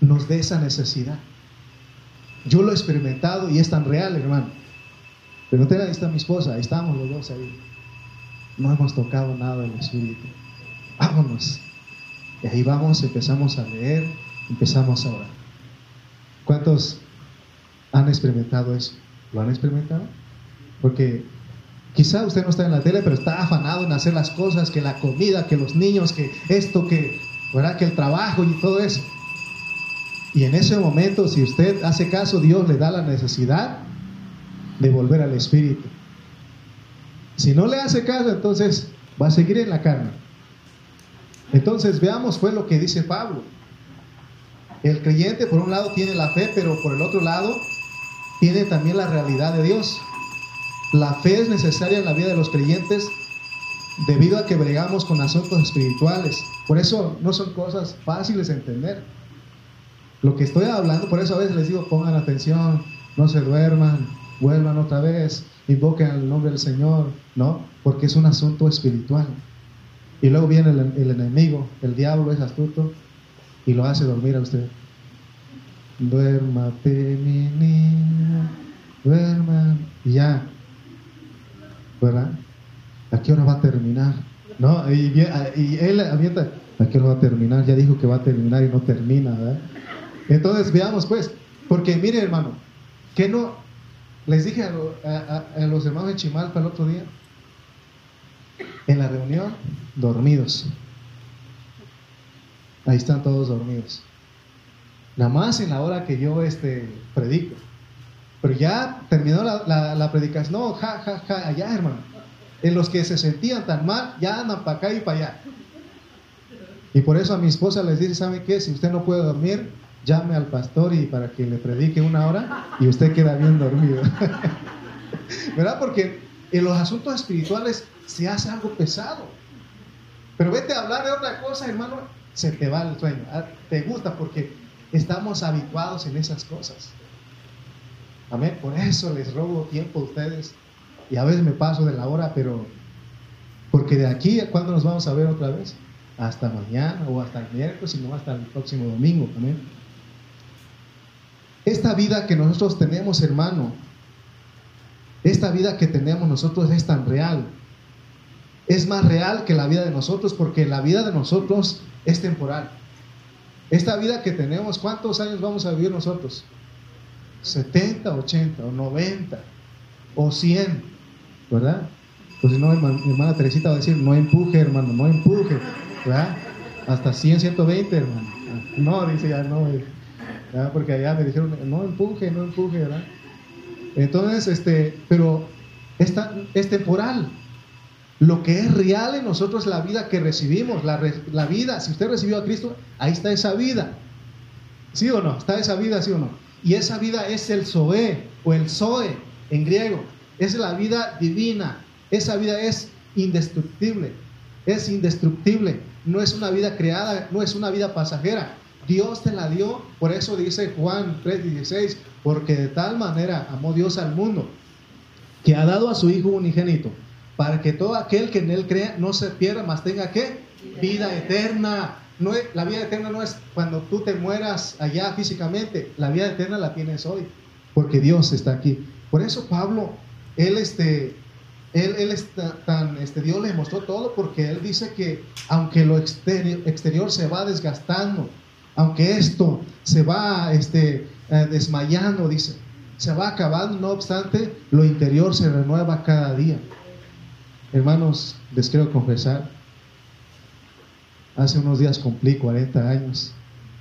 nos dé esa necesidad. Yo lo he experimentado y es tan real, hermano. Pero ahí está mi esposa, ahí estamos los dos ahí. No hemos tocado nada del Espíritu. Vámonos. Y ahí vamos, empezamos a leer, empezamos a orar. ¿Cuántos han experimentado eso? ¿Lo han experimentado? Porque quizá usted no está en la tele, pero está afanado en hacer las cosas, que la comida, que los niños, que esto, que, ¿verdad? que el trabajo y todo eso. Y en ese momento, si usted hace caso, Dios le da la necesidad de volver al Espíritu. Si no le hace caso, entonces va a seguir en la carne. Entonces veamos fue lo que dice Pablo. El creyente por un lado tiene la fe, pero por el otro lado tiene también la realidad de Dios. La fe es necesaria en la vida de los creyentes debido a que bregamos con asuntos espirituales. Por eso no son cosas fáciles de entender. Lo que estoy hablando, por eso a veces les digo, pongan atención, no se duerman, vuelvan otra vez, invoquen el nombre del Señor, ¿no? Porque es un asunto espiritual. Y luego viene el, enemigo, el diablo es astuto y lo hace dormir a usted. Duérmate, mi niño, duerma. Ya, ¿verdad? ¿A qué hora va a terminar? ¿No? Y, y él avienta, ¿a qué hora va a terminar? Ya dijo que va a terminar y no termina, ¿verdad? Entonces veamos pues, porque mire hermano, que no, les dije a, los hermanos de Chimalpa el otro día, en la reunión, dormidos. Ahí están todos dormidos. Nada más en la hora que yo este, predico. Pero ya terminó la, la, predicación. No, ja, ja, ja, allá, hermano. En los que se sentían tan mal, ya andan para acá y para allá. Y por eso a mi esposa les dice, ¿sabe qué? Si usted no puede dormir, llame al pastor y para que le predique una hora y usted queda bien dormido. (laughs) ¿Verdad? Porque en los asuntos espirituales se hace algo pesado. Pero vete a hablar de otra cosa, hermano, se te va el sueño. Ah, te gusta porque estamos habituados en esas cosas. Amén. Por eso les robo tiempo a ustedes. Y a veces me paso de la hora, pero porque de aquí a cuándo nos vamos a ver otra vez? Hasta mañana o hasta el miércoles, no hasta el próximo domingo. Amén. Esta vida que nosotros tenemos, hermano, esta vida que tenemos nosotros es tan real. Es más real que la vida de nosotros porque la vida de nosotros es temporal. Esta vida que tenemos, ¿cuántos años vamos a vivir nosotros? 70, 80 o 90 o 100, ¿verdad? Pues si no, mi hermana Teresita va a decir, no empuje, hermano, no empuje, ¿verdad? Hasta 100, 120, hermano. No, dice ya, no. Porque allá me dijeron, no empuje, no empuje, ¿verdad? Entonces, este, pero esta, es temporal. Lo que es real en nosotros es la vida que recibimos, la, vida. Si usted recibió a Cristo, ahí está esa vida. ¿Sí o no? Está esa vida, ¿sí o no? Y esa vida es el Zoe o el Zoe en griego. Es la vida divina. Esa vida es indestructible. Es indestructible. No es una vida creada, no es una vida pasajera. Dios te la dio, por eso dice Juan 3:16, porque de tal manera amó Dios al mundo, que ha dado a su Hijo unigénito, para que todo aquel que en él crea no se pierda, mas tenga que vida eterna. No la vida eterna no es cuando tú te mueras allá físicamente, la vida eterna la tienes hoy, porque Dios está aquí. Por eso Pablo, él este, él, él está tan, este, Dios le mostró todo porque él dice que aunque lo exterior, exterior se va desgastando, aunque esto se va este, eh, desmayando, dice, se va acabando, no obstante, lo interior se renueva cada día. Hermanos, les quiero confesar, hace unos días cumplí 40 años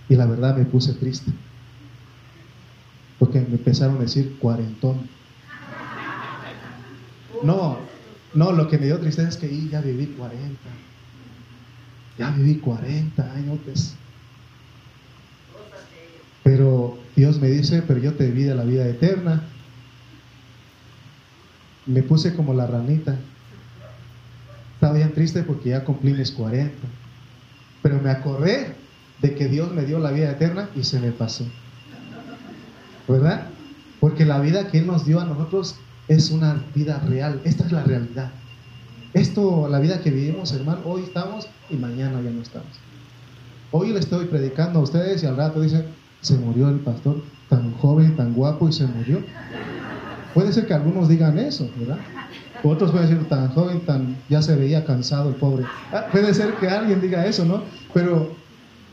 y la verdad me puse triste, porque me empezaron a decir cuarentón. No, no, lo que me dio tristeza es que ya viví 40. Ya viví 40 años. Pues. Pero Dios me dice, pero yo te di la vida eterna. Me puse como la ranita. Estaba bien triste porque ya cumplí mis 40. Pero me acordé de que Dios me dio la vida eterna y se me pasó. ¿Verdad? Porque la vida que Él nos dio a nosotros es una vida real. Esta es la realidad. Esto, la vida que vivimos, hermano, hoy estamos y mañana ya no estamos. Hoy le estoy predicando a ustedes y al rato dicen, se murió el pastor tan joven, tan guapo y se murió. Puede ser que algunos digan eso, ¿verdad? Otros pueden decir tan joven, tan ya se veía cansado el pobre. Ah, puede ser que alguien diga eso, ¿no? Pero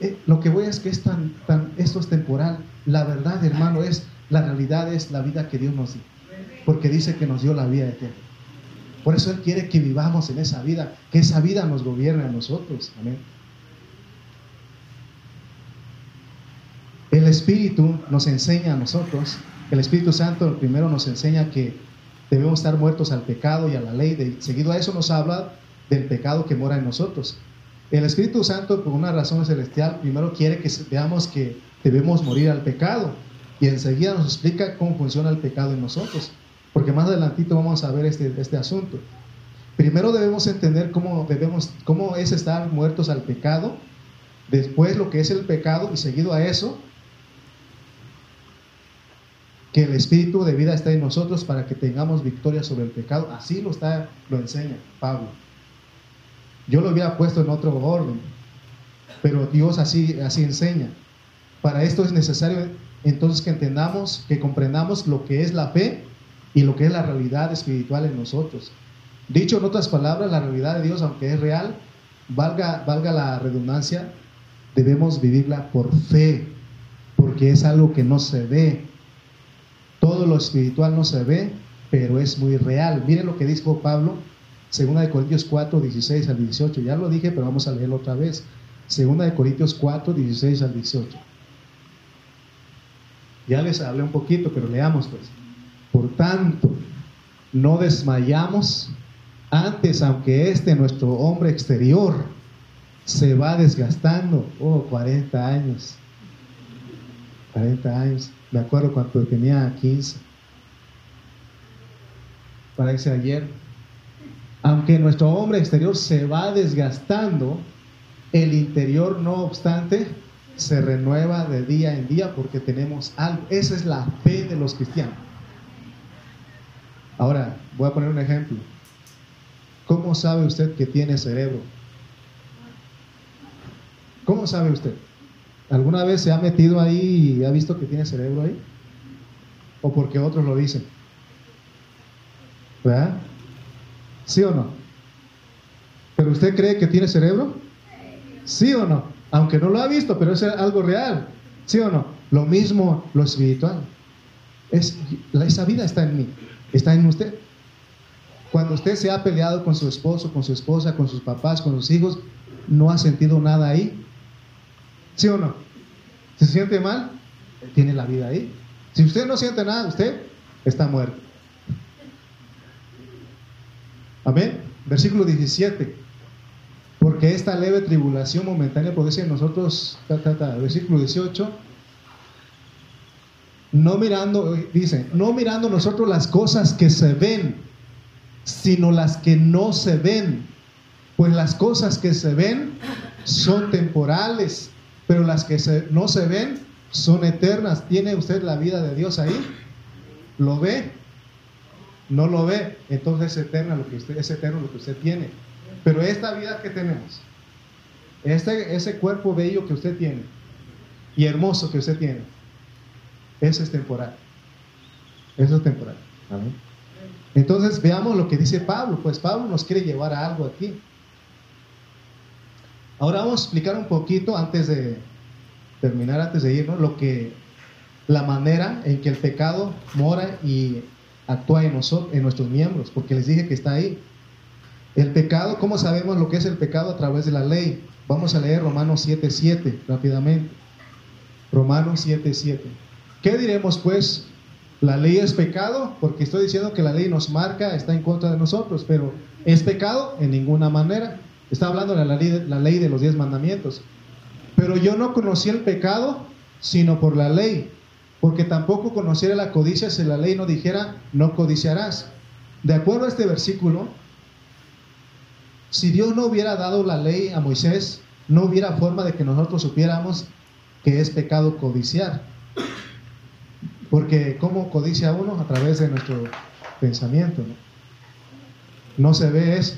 eh, lo que voy es que es tan, tan, esto es temporal. La verdad, hermano, es, la realidad es la vida que Dios nos dio. Porque dice que nos dio la vida eterna. Por eso Él quiere que vivamos en esa vida, que esa vida nos gobierne a nosotros. Amén. El Espíritu nos enseña a nosotros, el Espíritu Santo primero nos enseña que debemos estar muertos al pecado y a la ley. De, seguido a eso nos habla del pecado que mora en nosotros. El Espíritu Santo, por una razón celestial, primero quiere que veamos que debemos morir al pecado y enseguida nos explica cómo funciona el pecado en nosotros, porque más adelantito vamos a ver este, este asunto. Primero debemos entender cómo, debemos, cómo es estar muertos al pecado, después lo que es el pecado y seguido a eso que el espíritu de vida está en nosotros para que tengamos victoria sobre el pecado. Así lo está, lo enseña Pablo. Yo lo hubiera puesto en otro orden, pero Dios así, así enseña. Para esto es necesario entonces que entendamos, que comprendamos lo que es la fe y lo que es la realidad espiritual en nosotros. Dicho en otras palabras, la realidad de Dios, aunque es real, valga, valga la redundancia, debemos vivirla por fe, porque es algo que no se ve, todo lo espiritual no se ve, pero es muy real. Miren lo que dijo Pablo, segunda de Corintios 4, 16 al 18. Ya lo dije, pero vamos a leerlo otra vez. Segunda de Corintios 4, 16 al 18. Ya les hablé un poquito, pero leamos pues. Por tanto, no desmayamos antes, aunque este nuestro hombre exterior se va desgastando. Oh, 40 años. 40 años me acuerdo cuando tenía 15, parece ayer, aunque nuestro hombre exterior se va desgastando, el interior no obstante se renueva de día en día porque tenemos algo. Esa es la fe de los cristianos. Ahora, voy a poner un ejemplo. ¿Cómo sabe usted que tiene cerebro? ¿Cómo sabe usted? ¿Alguna vez se ha metido ahí y ha visto que tiene cerebro ahí? ¿O porque otros lo dicen? ¿Verdad? ¿Sí o no? ¿Pero usted cree que tiene cerebro? ¿Sí o no? Aunque no lo ha visto, pero es algo real. ¿Sí o no? Lo mismo lo espiritual. Es, esa vida está en mí, está en usted. Cuando usted se ha peleado con su esposo, con su esposa, con sus papás, con sus hijos, no ha sentido nada ahí. ¿Sí o no? ¿Se siente mal? Tiene la vida ahí. Si usted no siente nada, usted está muerto. Amén. Versículo 17. Porque esta leve tribulación momentánea produce en nosotros, versículo 18, no mirando, dice, no mirando nosotros las cosas que se ven, sino las que no se ven. Pues las cosas que se ven son temporales, pero las que no se ven son eternas. ¿Tiene usted la vida de Dios ahí? ¿Lo ve? No lo ve, entonces es eterna lo que usted es eterno lo que usted tiene. Pero esta vida que tenemos, este, ese cuerpo bello que usted tiene y hermoso que usted tiene, eso es temporal. Eso es temporal. Entonces veamos lo que dice Pablo. Pues Pablo nos quiere llevar a algo aquí. Ahora vamos a explicar un poquito antes de terminar, antes de irnos, lo que la manera en que el pecado mora y actúa en, nosotros, en nuestros miembros, porque les dije que está ahí. El pecado, ¿cómo sabemos lo que es el pecado? A través de la ley. Vamos a leer Romanos 7.7 rápidamente. Romanos 7.7. ¿Qué diremos pues? ¿La ley es pecado? Porque estoy diciendo que la ley nos marca, está en contra de nosotros, pero ¿es pecado? En ninguna manera. Está hablando de la ley, de los diez mandamientos. Pero yo no conocí el pecado sino por la ley, porque tampoco conociera la codicia si la ley no dijera, no codiciarás. De acuerdo a este versículo, si Dios no hubiera dado la ley a Moisés, no hubiera forma de que nosotros supiéramos que es pecado codiciar. Porque ¿cómo codicia uno? A través de nuestro pensamiento. No, no se ve eso.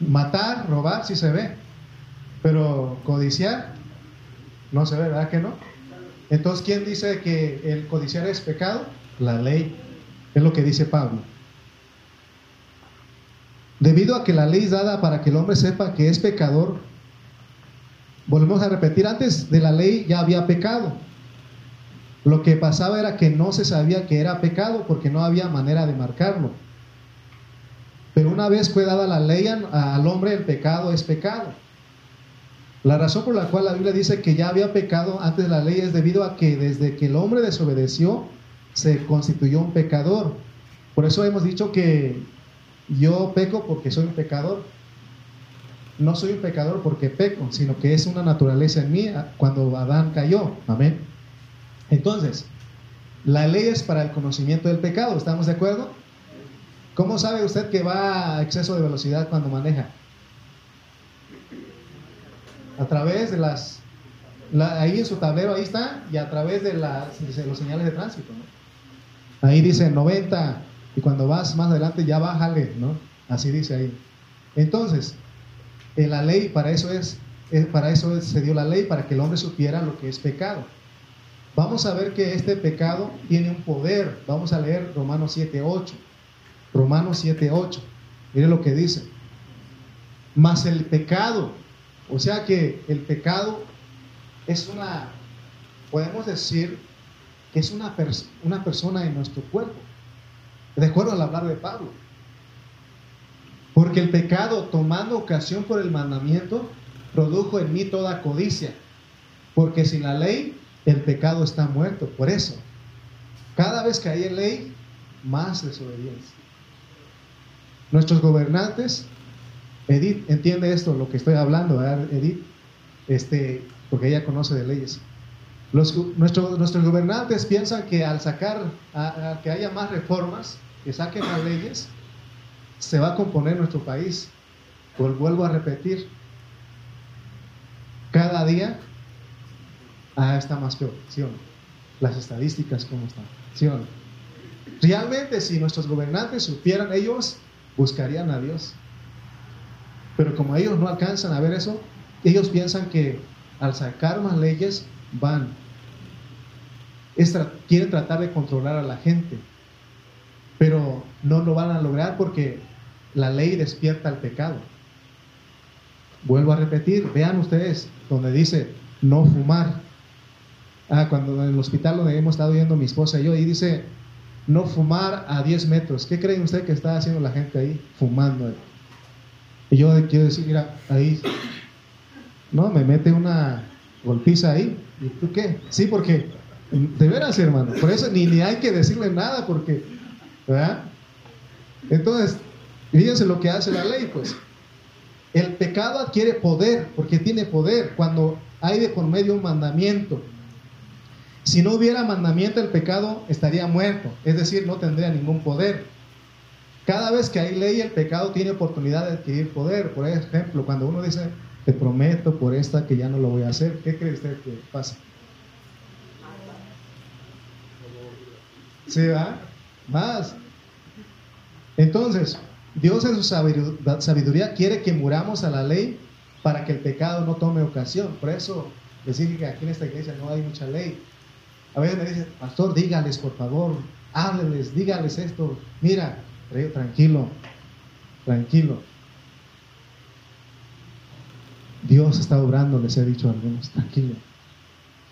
Matar, robar, sí se ve. Pero codiciar, no se ve, ¿verdad que no? Entonces, ¿quién dice que el codiciar es pecado? La ley. Es lo que dice Pablo. Debido a que la ley es dada para que el hombre sepa que es pecador, volvemos a repetir, antes de la ley ya había pecado. Lo que pasaba era que no se sabía que era pecado porque no había manera de marcarlo. Pero una vez fue dada la ley al hombre, el pecado es pecado. La razón por la cual la Biblia dice que ya había pecado antes de la ley es debido a que desde que el hombre desobedeció, se constituyó un pecador. Por eso hemos dicho que yo peco porque soy un pecador. No soy un pecador porque peco, sino que es una naturaleza en mí cuando Adán cayó. Amén. Entonces, la ley es para el conocimiento del pecado, ¿estamos de acuerdo? ¿Cómo sabe usted que va a exceso de velocidad cuando maneja? A través de las... ahí en su tablero, ahí está, y a través de, las, los señales de tránsito. Ahí dice 90, y cuando vas más adelante ya bájale, ¿no? Así dice ahí. Entonces, en la ley para eso es, para eso se dio la ley, para que el hombre supiera lo que es pecado. Vamos a ver que este pecado tiene un poder. Vamos a leer Romanos 7.8. Romanos 7.8. Mire lo que dice. Mas el pecado, o sea que el pecado es una, podemos decir que es una, una persona en nuestro cuerpo. De acuerdo al hablar de Pablo. Porque el pecado, tomando ocasión por el mandamiento, produjo en mí toda codicia. Porque sin la ley el pecado está muerto. Por eso, cada vez que hay ley, más desobediencia. Nuestros gobernantes, Edith, entiende esto, lo que estoy hablando, Edith, este, porque ella conoce de leyes. Los, nuestros, nuestros gobernantes piensan que al sacar, a, que haya más reformas, que saquen más leyes, se va a componer nuestro país. Pues vuelvo a repetir, cada día ah, está más peor, ¿sí Las estadísticas, ¿cómo están? ¿Sí Realmente, si nuestros gobernantes supieran, ellos buscarían a Dios. Pero como ellos no alcanzan a ver eso, ellos piensan que al sacar más leyes van, quieren tratar de controlar a la gente, pero no lo van a lograr porque la ley despierta el pecado. Vuelvo a repetir, vean ustedes donde dice no fumar. Ah, cuando en el hospital donde hemos estado yendo mi esposa y yo, y dice, no fumar a 10 metros. ¿Qué creen usted que está haciendo la gente ahí? Fumando. Y yo quiero decir, mira, ahí, no, me mete una golpiza ahí. ¿Y tú qué? Sí, porque, de veras, hermano, por eso ni, ni hay que decirle nada, porque, ¿verdad? Entonces, fíjense lo que hace la ley, pues. El pecado adquiere poder, porque tiene poder cuando hay de por medio un mandamiento. Si no hubiera mandamiento, el pecado estaría muerto, es decir, no tendría ningún poder. Cada vez que hay ley, el pecado tiene oportunidad de adquirir poder. Por ejemplo, cuando uno dice, te prometo por esta que ya no lo voy a hacer, ¿qué cree usted que pasa? ¿Sí va? Más. Entonces, Dios en su sabiduría quiere que muramos a la ley para que el pecado no tome ocasión. Por eso decir que aquí en esta iglesia no hay mucha ley. A veces me dicen, pastor, dígales por favor, hábleles, dígales esto. Mira, tranquilo, tranquilo. Dios está obrando, les he dicho a algunos, tranquilo.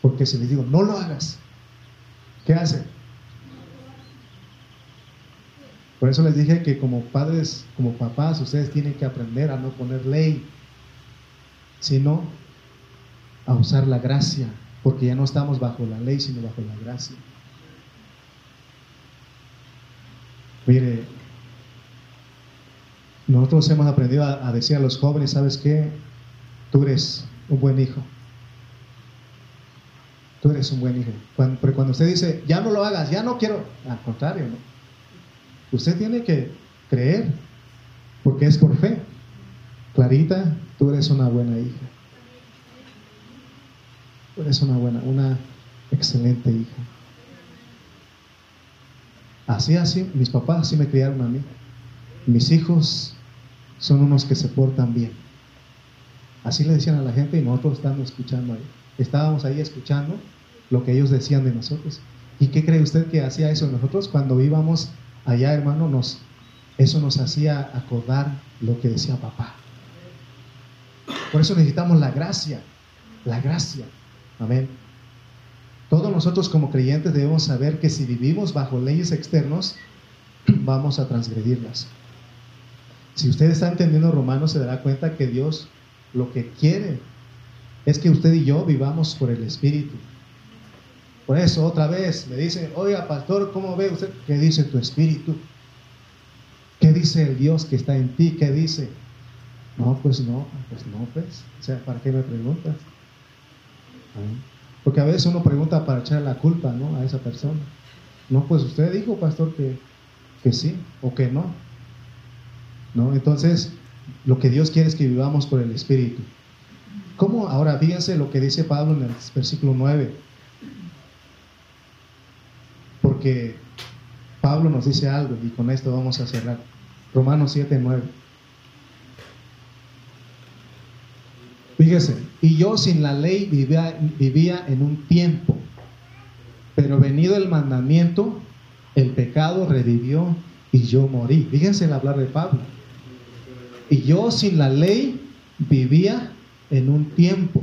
Porque si les digo, no lo hagas, ¿qué hacen? Por eso les dije que como padres, como papás, ustedes tienen que aprender a no poner ley, sino a usar la gracia porque ya no estamos bajo la ley, sino bajo la gracia. Mire, nosotros hemos aprendido a, decir a los jóvenes, ¿sabes qué? Tú eres un buen hijo. Tú eres un buen hijo. Pero cuando usted dice, ya no lo hagas, ya no quiero, al contrario, ¿no? Usted tiene que creer, porque es por fe. Clarita, tú eres una buena hija eres una buena, una excelente hija. Así, así, mis papás así me criaron a mí. Mis hijos son unos que se portan bien. Así le decían a la gente y nosotros estábamos escuchando ahí. Estábamos ahí escuchando lo que ellos decían de nosotros. ¿Y qué cree usted que hacía eso nosotros? Cuando íbamos allá, hermano, nos, eso nos hacía acordar lo que decía papá. Por eso necesitamos la gracia la gracia. Amén. Todos nosotros como creyentes debemos saber que si vivimos bajo leyes externos, (clears throat) vamos a transgredirlas. Si usted está entendiendo Romanos, se dará cuenta que Dios lo que quiere es que usted y yo vivamos por el Espíritu. Por eso, otra vez, me dice, oiga, pastor, ¿cómo ve usted? ¿Qué dice tu Espíritu? ¿Qué dice el Dios que está en ti? ¿Qué dice? No, pues no, pues no, pues. O sea, ¿para qué me preguntas? Porque a veces uno pregunta para echar la culpa, ¿no? A esa persona. No, pues usted dijo, pastor, que, que sí o que no. ¿No? Entonces, lo que Dios quiere es que vivamos por el Espíritu. ¿Cómo? Ahora, fíjense lo que dice Pablo en el versículo 9. Porque Pablo nos dice algo y con esto vamos a cerrar. Romanos 7, 9. Fíjese, y yo sin la ley vivía, vivía en un tiempo, pero venido el mandamiento, el pecado revivió y yo morí. Fíjense el hablar de Pablo. Y yo sin la ley vivía en un tiempo,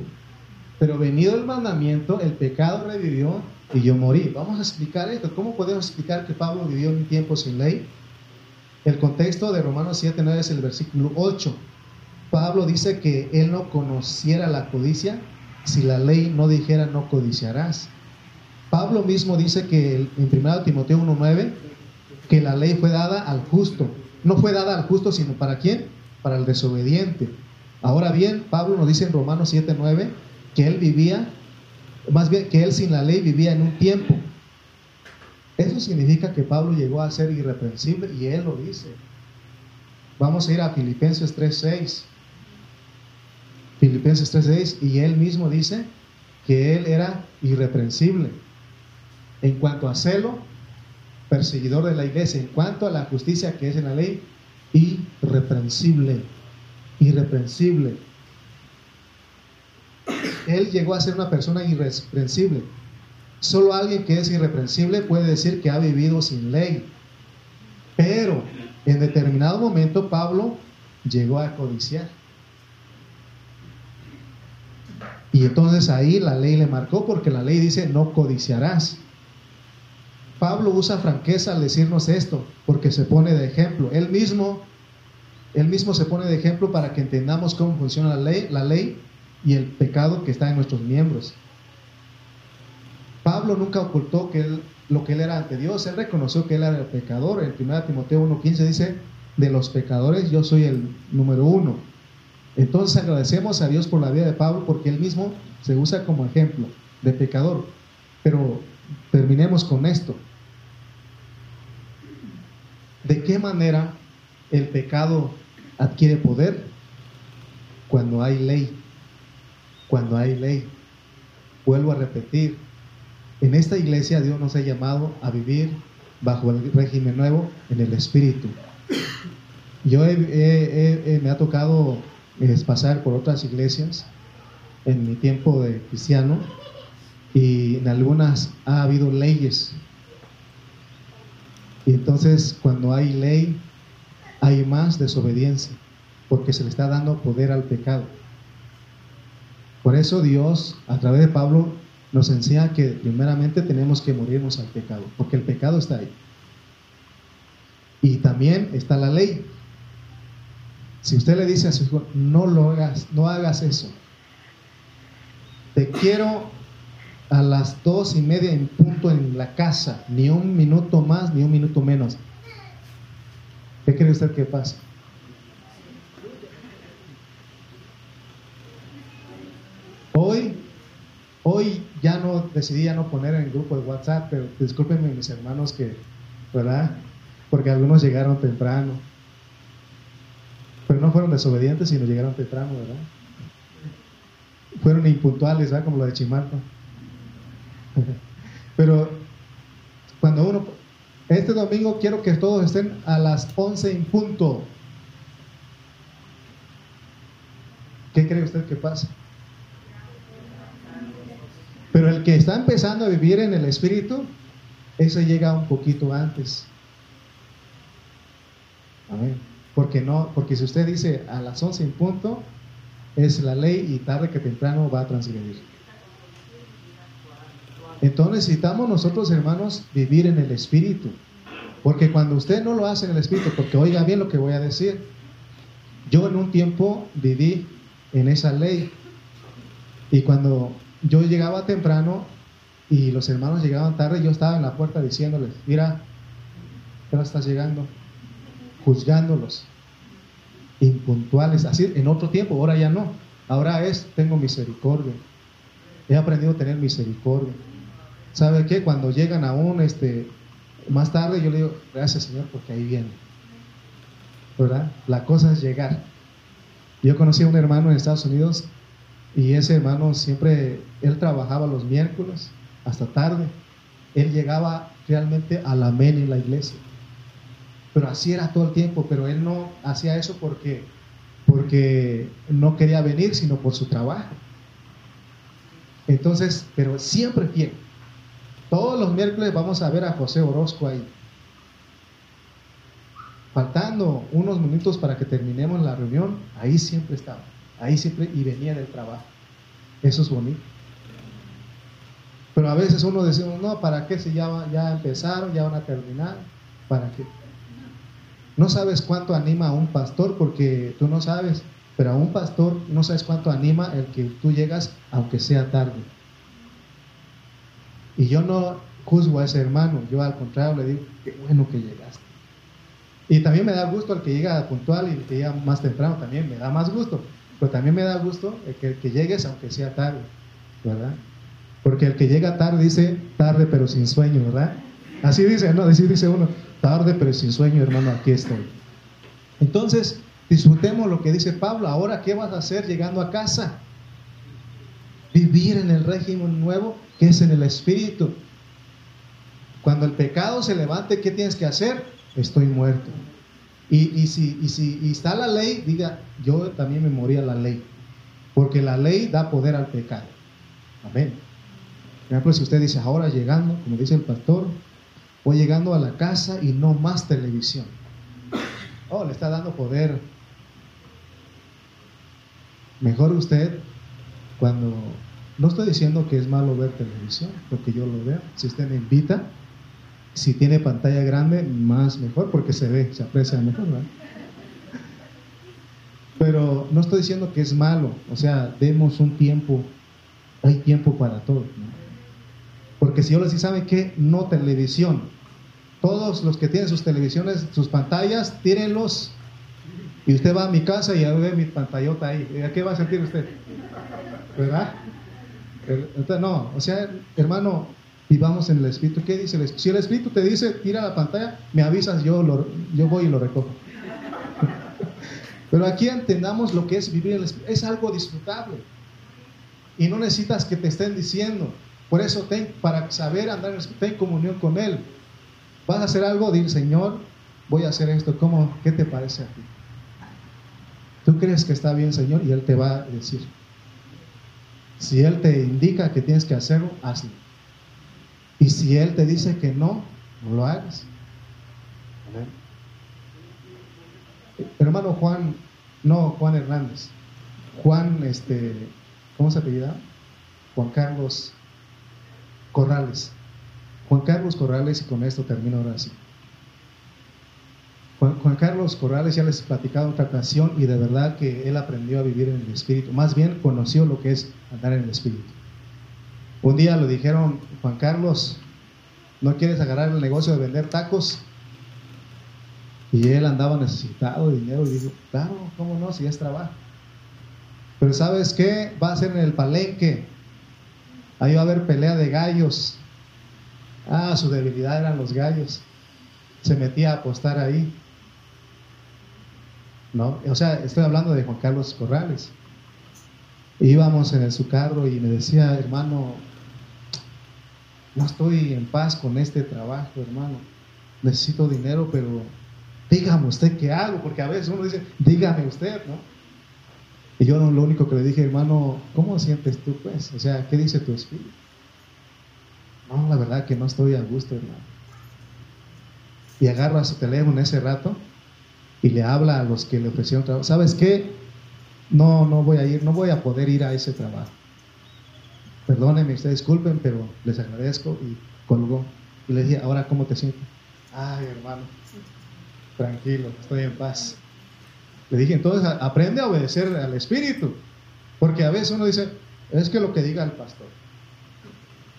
pero venido el mandamiento, el pecado revivió y yo morí. Vamos a explicar esto. ¿Cómo podemos explicar que Pablo vivió en un tiempo sin ley? El contexto de Romanos 7, 9 es el versículo 8. Pablo dice que él no conociera la codicia si la ley no dijera no codiciarás. Pablo mismo dice que en 1 Timoteo 1.9 que la ley fue dada al justo. No fue dada al justo, sino para quién? Para el desobediente. Ahora bien, Pablo nos dice en Romanos 7.9 que él vivía, más bien que él sin la ley vivía en un tiempo. Eso significa que Pablo llegó a ser irreprensible y él lo dice. Vamos a ir a Filipenses 3.6. Filipenses 3.6, y él mismo dice que él era irreprensible. En cuanto a celo, perseguidor de la iglesia, en cuanto a la justicia que es en la ley, irreprensible, irreprensible. Él llegó a ser una persona irreprensible. Solo alguien que es irreprensible puede decir que ha vivido sin ley. Pero en determinado momento Pablo llegó a codiciar. Y entonces ahí la ley le marcó porque la ley dice no codiciarás. Pablo usa franqueza al decirnos esto porque se pone de ejemplo. Él mismo, él mismo se pone de ejemplo para que entendamos cómo funciona la ley, la ley y el pecado que está en nuestros miembros. Pablo nunca ocultó que él, lo que él era ante Dios, él reconoció que él era el pecador. En 1 Timoteo 1.15 dice, de los pecadores yo soy el número uno. Entonces agradecemos a Dios por la vida de Pablo porque él mismo se usa como ejemplo de pecador. Pero terminemos con esto. ¿De qué manera el pecado adquiere poder? Cuando hay ley. Cuando hay ley. Vuelvo a repetir. En esta iglesia Dios nos ha llamado a vivir bajo el régimen nuevo en el Espíritu. Yo me ha tocado es pasar por otras iglesias en mi tiempo de cristiano y en algunas ha habido leyes. Y entonces cuando hay ley hay más desobediencia porque se le está dando poder al pecado. Por eso Dios a través de Pablo nos enseña que primeramente tenemos que morirnos al pecado, porque el pecado está ahí. Y también está la ley, si usted le dice a su hijo, no lo hagas, no hagas eso. Te quiero a las dos y media en punto en la casa, ni un minuto más, ni un minuto menos. ¿Qué cree usted que pasa? Hoy, hoy ya no decidí ya no poner en el grupo de WhatsApp, pero discúlpenme mis hermanos que, ¿verdad? Porque algunos llegaron temprano pero no fueron desobedientes, sino llegaron temprano, ¿verdad? Fueron impuntuales, ¿verdad? Como lo de Chimalpa. (laughs) Pero cuando uno, este domingo quiero que todos estén a las 11 en punto. ¿Qué cree usted que pasa? Pero el que está empezando a vivir en el Espíritu, ese llega un poquito antes. Amén. Porque no, porque si usted dice a las 11 en punto, es la ley y tarde que temprano va a transgredir. Entonces necesitamos nosotros, hermanos, vivir en el Espíritu. Porque cuando usted no lo hace en el Espíritu, porque oiga bien lo que voy a decir, yo en un tiempo viví en esa ley. Y cuando yo llegaba temprano y los hermanos llegaban tarde, yo estaba en la puerta diciéndoles, mira, ahora estás llegando, juzgándolos, impuntuales, así en otro tiempo, ahora ya no, ahora es, tengo misericordia, he aprendido a tener misericordia. ¿Sabe qué? Cuando llegan aún este, más tarde, yo le digo, gracias Señor, porque ahí viene. ¿Verdad? La cosa es llegar. Yo conocí a un hermano en Estados Unidos y ese hermano siempre, él trabajaba los miércoles hasta tarde. Él llegaba realmente a la amén en la iglesia. Pero así era todo el tiempo, pero él no hacía eso porque, porque no quería venir, sino por su trabajo. Entonces, pero siempre fiel. Todos los miércoles vamos a ver a José Orozco ahí. Faltando unos minutos para que terminemos la reunión, ahí siempre estaba. Ahí siempre y venía del trabajo. Eso es bonito. Pero a veces uno dice, no, ¿para qué si ya, ya empezaron, ya van a terminar? ¿Para qué? No sabes cuánto anima a un pastor porque tú no sabes, pero a un pastor no sabes cuánto anima el que tú llegas aunque sea tarde. Y yo no juzgo a ese hermano, yo al contrario le digo, qué bueno que llegaste. Y también me da gusto el que llega puntual y el que llega más temprano, también me da más gusto. Pero también me da gusto el que, que llegues aunque sea tarde, ¿verdad? Porque el que llega tarde dice tarde pero sin sueño, ¿verdad? Así dice, no, así dice uno, tarde pero sin sueño, hermano, aquí estoy. Entonces, disfrutemos lo que dice Pablo. Ahora, ¿qué vas a hacer llegando a casa? Vivir en el régimen nuevo que es en el Espíritu. Cuando el pecado se levante, ¿qué tienes que hacer? Estoy muerto. Y, si, está la ley, diga, yo también me morí a la ley. Porque la ley da poder al pecado. Amén. Por ejemplo, si usted dice, ahora llegando, como dice el pastor, voy llegando a la casa y no más televisión. Oh, le está dando poder. Mejor usted, cuando... No estoy diciendo que es malo ver televisión, porque yo lo veo. Si usted me invita, si tiene pantalla grande, más mejor, porque se ve, se aprecia mejor. Pero no estoy diciendo que es malo, o sea, demos un tiempo, hay tiempo para todo. Porque si yo les digo, ¿sabe qué? No televisión, todos los que tienen sus televisiones, sus pantallas, tírenlos. Y usted va a mi casa y ve mi pantallota ahí. ¿A qué va a sentir usted? ¿Verdad? No, o sea, hermano, vivamos en el Espíritu. ¿Qué dice el Espíritu? Si el Espíritu te dice, tira la pantalla, me avisas, yo, lo, yo voy y lo recojo. (laughs) Pero aquí entendamos lo que es vivir en el Espíritu. Es algo disfrutable. Y no necesitas que te estén diciendo. Por eso, ten, para saber andar en el Espíritu, ten comunión con Él. Vas a hacer algo, dile, Señor, voy a hacer esto. ¿Cómo? ¿Qué te parece a ti? Tú crees que está bien, Señor, y Él te va a decir. Si Él te indica que tienes que hacerlo, hazlo. Y si Él te dice que no, no lo hagas. Hermano Juan, no Juan Hernández, Juan, este, ¿cómo se apellida? Juan Carlos Corrales. Juan Carlos Corrales, y con esto termino ahora sí. Juan, Carlos Corrales ya les he platicado otra ocasión y de verdad que él aprendió a vivir en el Espíritu, más bien conoció lo que es andar en el Espíritu. Un día lo dijeron, Juan Carlos, ¿no quieres agarrar el negocio de vender tacos? Y él andaba necesitado de dinero y dijo, claro, ¿cómo no? Si es trabajo. Pero ¿sabes qué? Va a ser en el palenque. Ahí va a haber pelea de gallos. Ah, su debilidad eran los gallos. Se metía a apostar ahí. ¿No? O sea, estoy hablando de Juan Carlos Corrales. Íbamos en su carro y me decía, hermano, no estoy en paz con este trabajo, hermano. Necesito dinero, pero dígame usted qué hago, porque a veces uno dice, dígame usted, ¿no? Y yo lo único que le dije, hermano, ¿cómo sientes tú, pues? O sea, ¿qué dice tu espíritu? No, la verdad que no estoy a gusto, hermano. Y agarra su teléfono ese rato y le habla a los que le ofrecieron trabajo. ¿Sabes qué? no, no voy a ir, no voy a poder ir a ese trabajo. Perdónenme, ustedes disculpen, pero les agradezco y colgó. Y le dije, ahora, ¿cómo te sientes? Ay, hermano, tranquilo, estoy en paz. Le dije, entonces aprende a obedecer al Espíritu, porque a veces uno dice, es que lo que diga el pastor.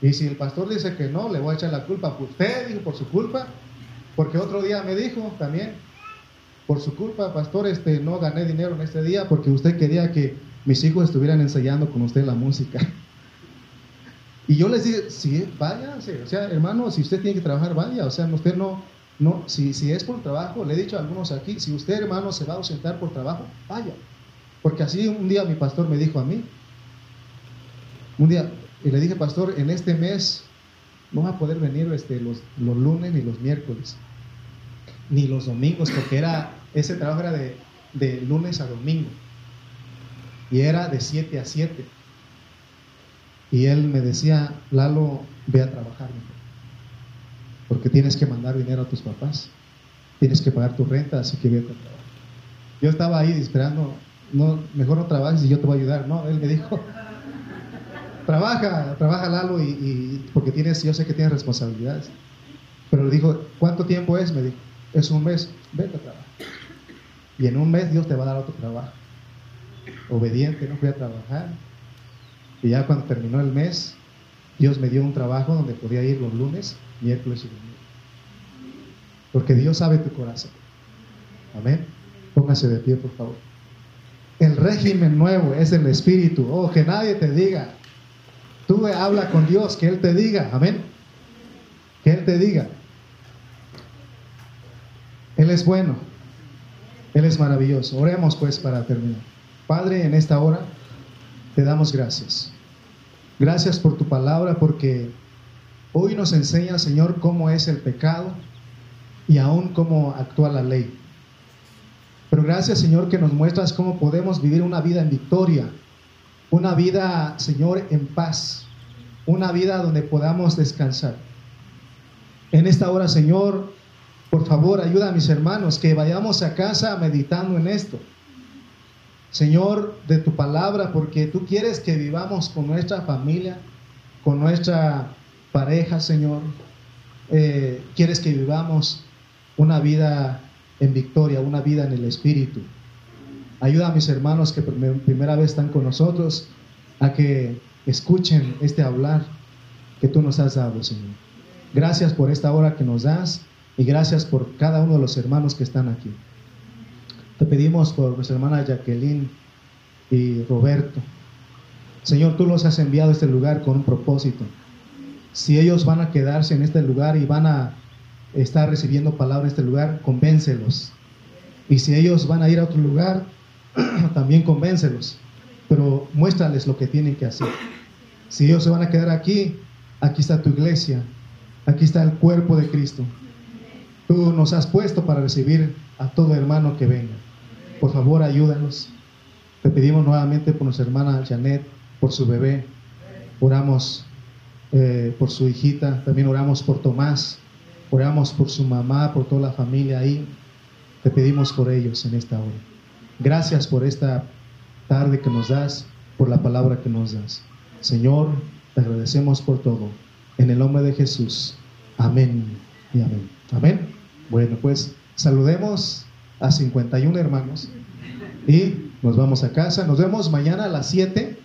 Y si el pastor dice que no, le voy a echar la culpa. Pues usted dijo por su culpa, porque otro día me dijo también, por su culpa, pastor, este, no gané dinero en este día porque usted quería que mis hijos estuvieran ensayando con usted la música. (laughs) Y yo les dije, sí, váyase, o sea, hermano, si usted tiene que trabajar, vaya, o sea, usted no, no, si, si es por trabajo, le he dicho a algunos aquí, si usted, hermano, se va a ausentar por trabajo, vaya. Porque así un día mi pastor me dijo a mí, un día, y le dije, pastor, en este mes no va a poder venir este, los, los lunes ni los miércoles, ni los domingos, porque era, ese trabajo era de, de lunes a domingo, y era de 7 a 7. Y él me decía, Lalo, ve a trabajar, porque tienes que mandar dinero a tus papás, tienes que pagar tu renta, así que ve a trabajar. Yo estaba ahí esperando, no, mejor no trabajes y yo te voy a ayudar. No, él me dijo, trabaja, trabaja Lalo, y, porque tienes, yo sé que tienes responsabilidades. Pero le dijo, ¿cuánto tiempo es? Me dijo, es un mes, vete a trabajar. Y en un mes Dios te va a dar otro trabajo. Obediente, no fui a trabajar. Y ya cuando terminó el mes, Dios me dio un trabajo donde podía ir los lunes, miércoles y domingo. Porque Dios sabe tu corazón. Amén. Póngase de pie, por favor. El régimen nuevo es el Espíritu. Oh, que nadie te diga, Tú habla con Dios, que Él te diga, amén. Que Él te diga. Él es bueno, Él es maravilloso. Oremos pues para terminar. Padre, en esta hora te damos gracias. Gracias por tu palabra, porque hoy nos enseña, Señor, cómo es el pecado y aún cómo actúa la ley. Pero gracias, Señor, que nos muestras cómo podemos vivir una vida en victoria una vida, Señor, en paz, una vida donde podamos descansar. En esta hora, Señor, por favor, ayuda a mis hermanos que vayamos a casa meditando en esto. Señor, de tu palabra, porque tú quieres que vivamos con nuestra familia, con nuestra pareja, Señor. Eh, quieres que vivamos una vida en victoria, una vida en el Espíritu. Ayuda a mis hermanos que por primera vez están con nosotros a que escuchen este hablar que tú nos has dado, Señor. Gracias por esta hora que nos das y gracias por cada uno de los hermanos que están aquí. Te pedimos por nuestra hermana Jacqueline y Roberto. Señor, tú los has enviado a este lugar con un propósito. Si ellos van a quedarse en este lugar y van a estar recibiendo palabra en este lugar, convéncelos. Y si ellos van a ir a otro lugar, (clears throat) también convéncelos, pero muéstrales lo que tienen que hacer. Si ellos se van a quedar aquí, aquí está tu iglesia, aquí está el cuerpo de Cristo. Tú nos has puesto para recibir a todo hermano que venga. Por favor, ayúdanos. Te pedimos nuevamente por nuestra hermana Janet, por su bebé. Oramos eh, por su hijita, también oramos por Tomás, oramos por su mamá, por toda la familia ahí. Te pedimos por ellos en esta hora. Gracias por esta tarde que nos das, por la palabra que nos das. Señor, te agradecemos por todo. En el nombre de Jesús. Amén y amén. Amén. Bueno, pues saludemos a 51 hermanos y nos vamos a casa. Nos vemos mañana a las 7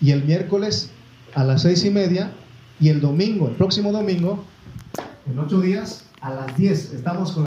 y el miércoles a las seis y media y el domingo, el próximo domingo, en ocho días, a las 10. Estamos con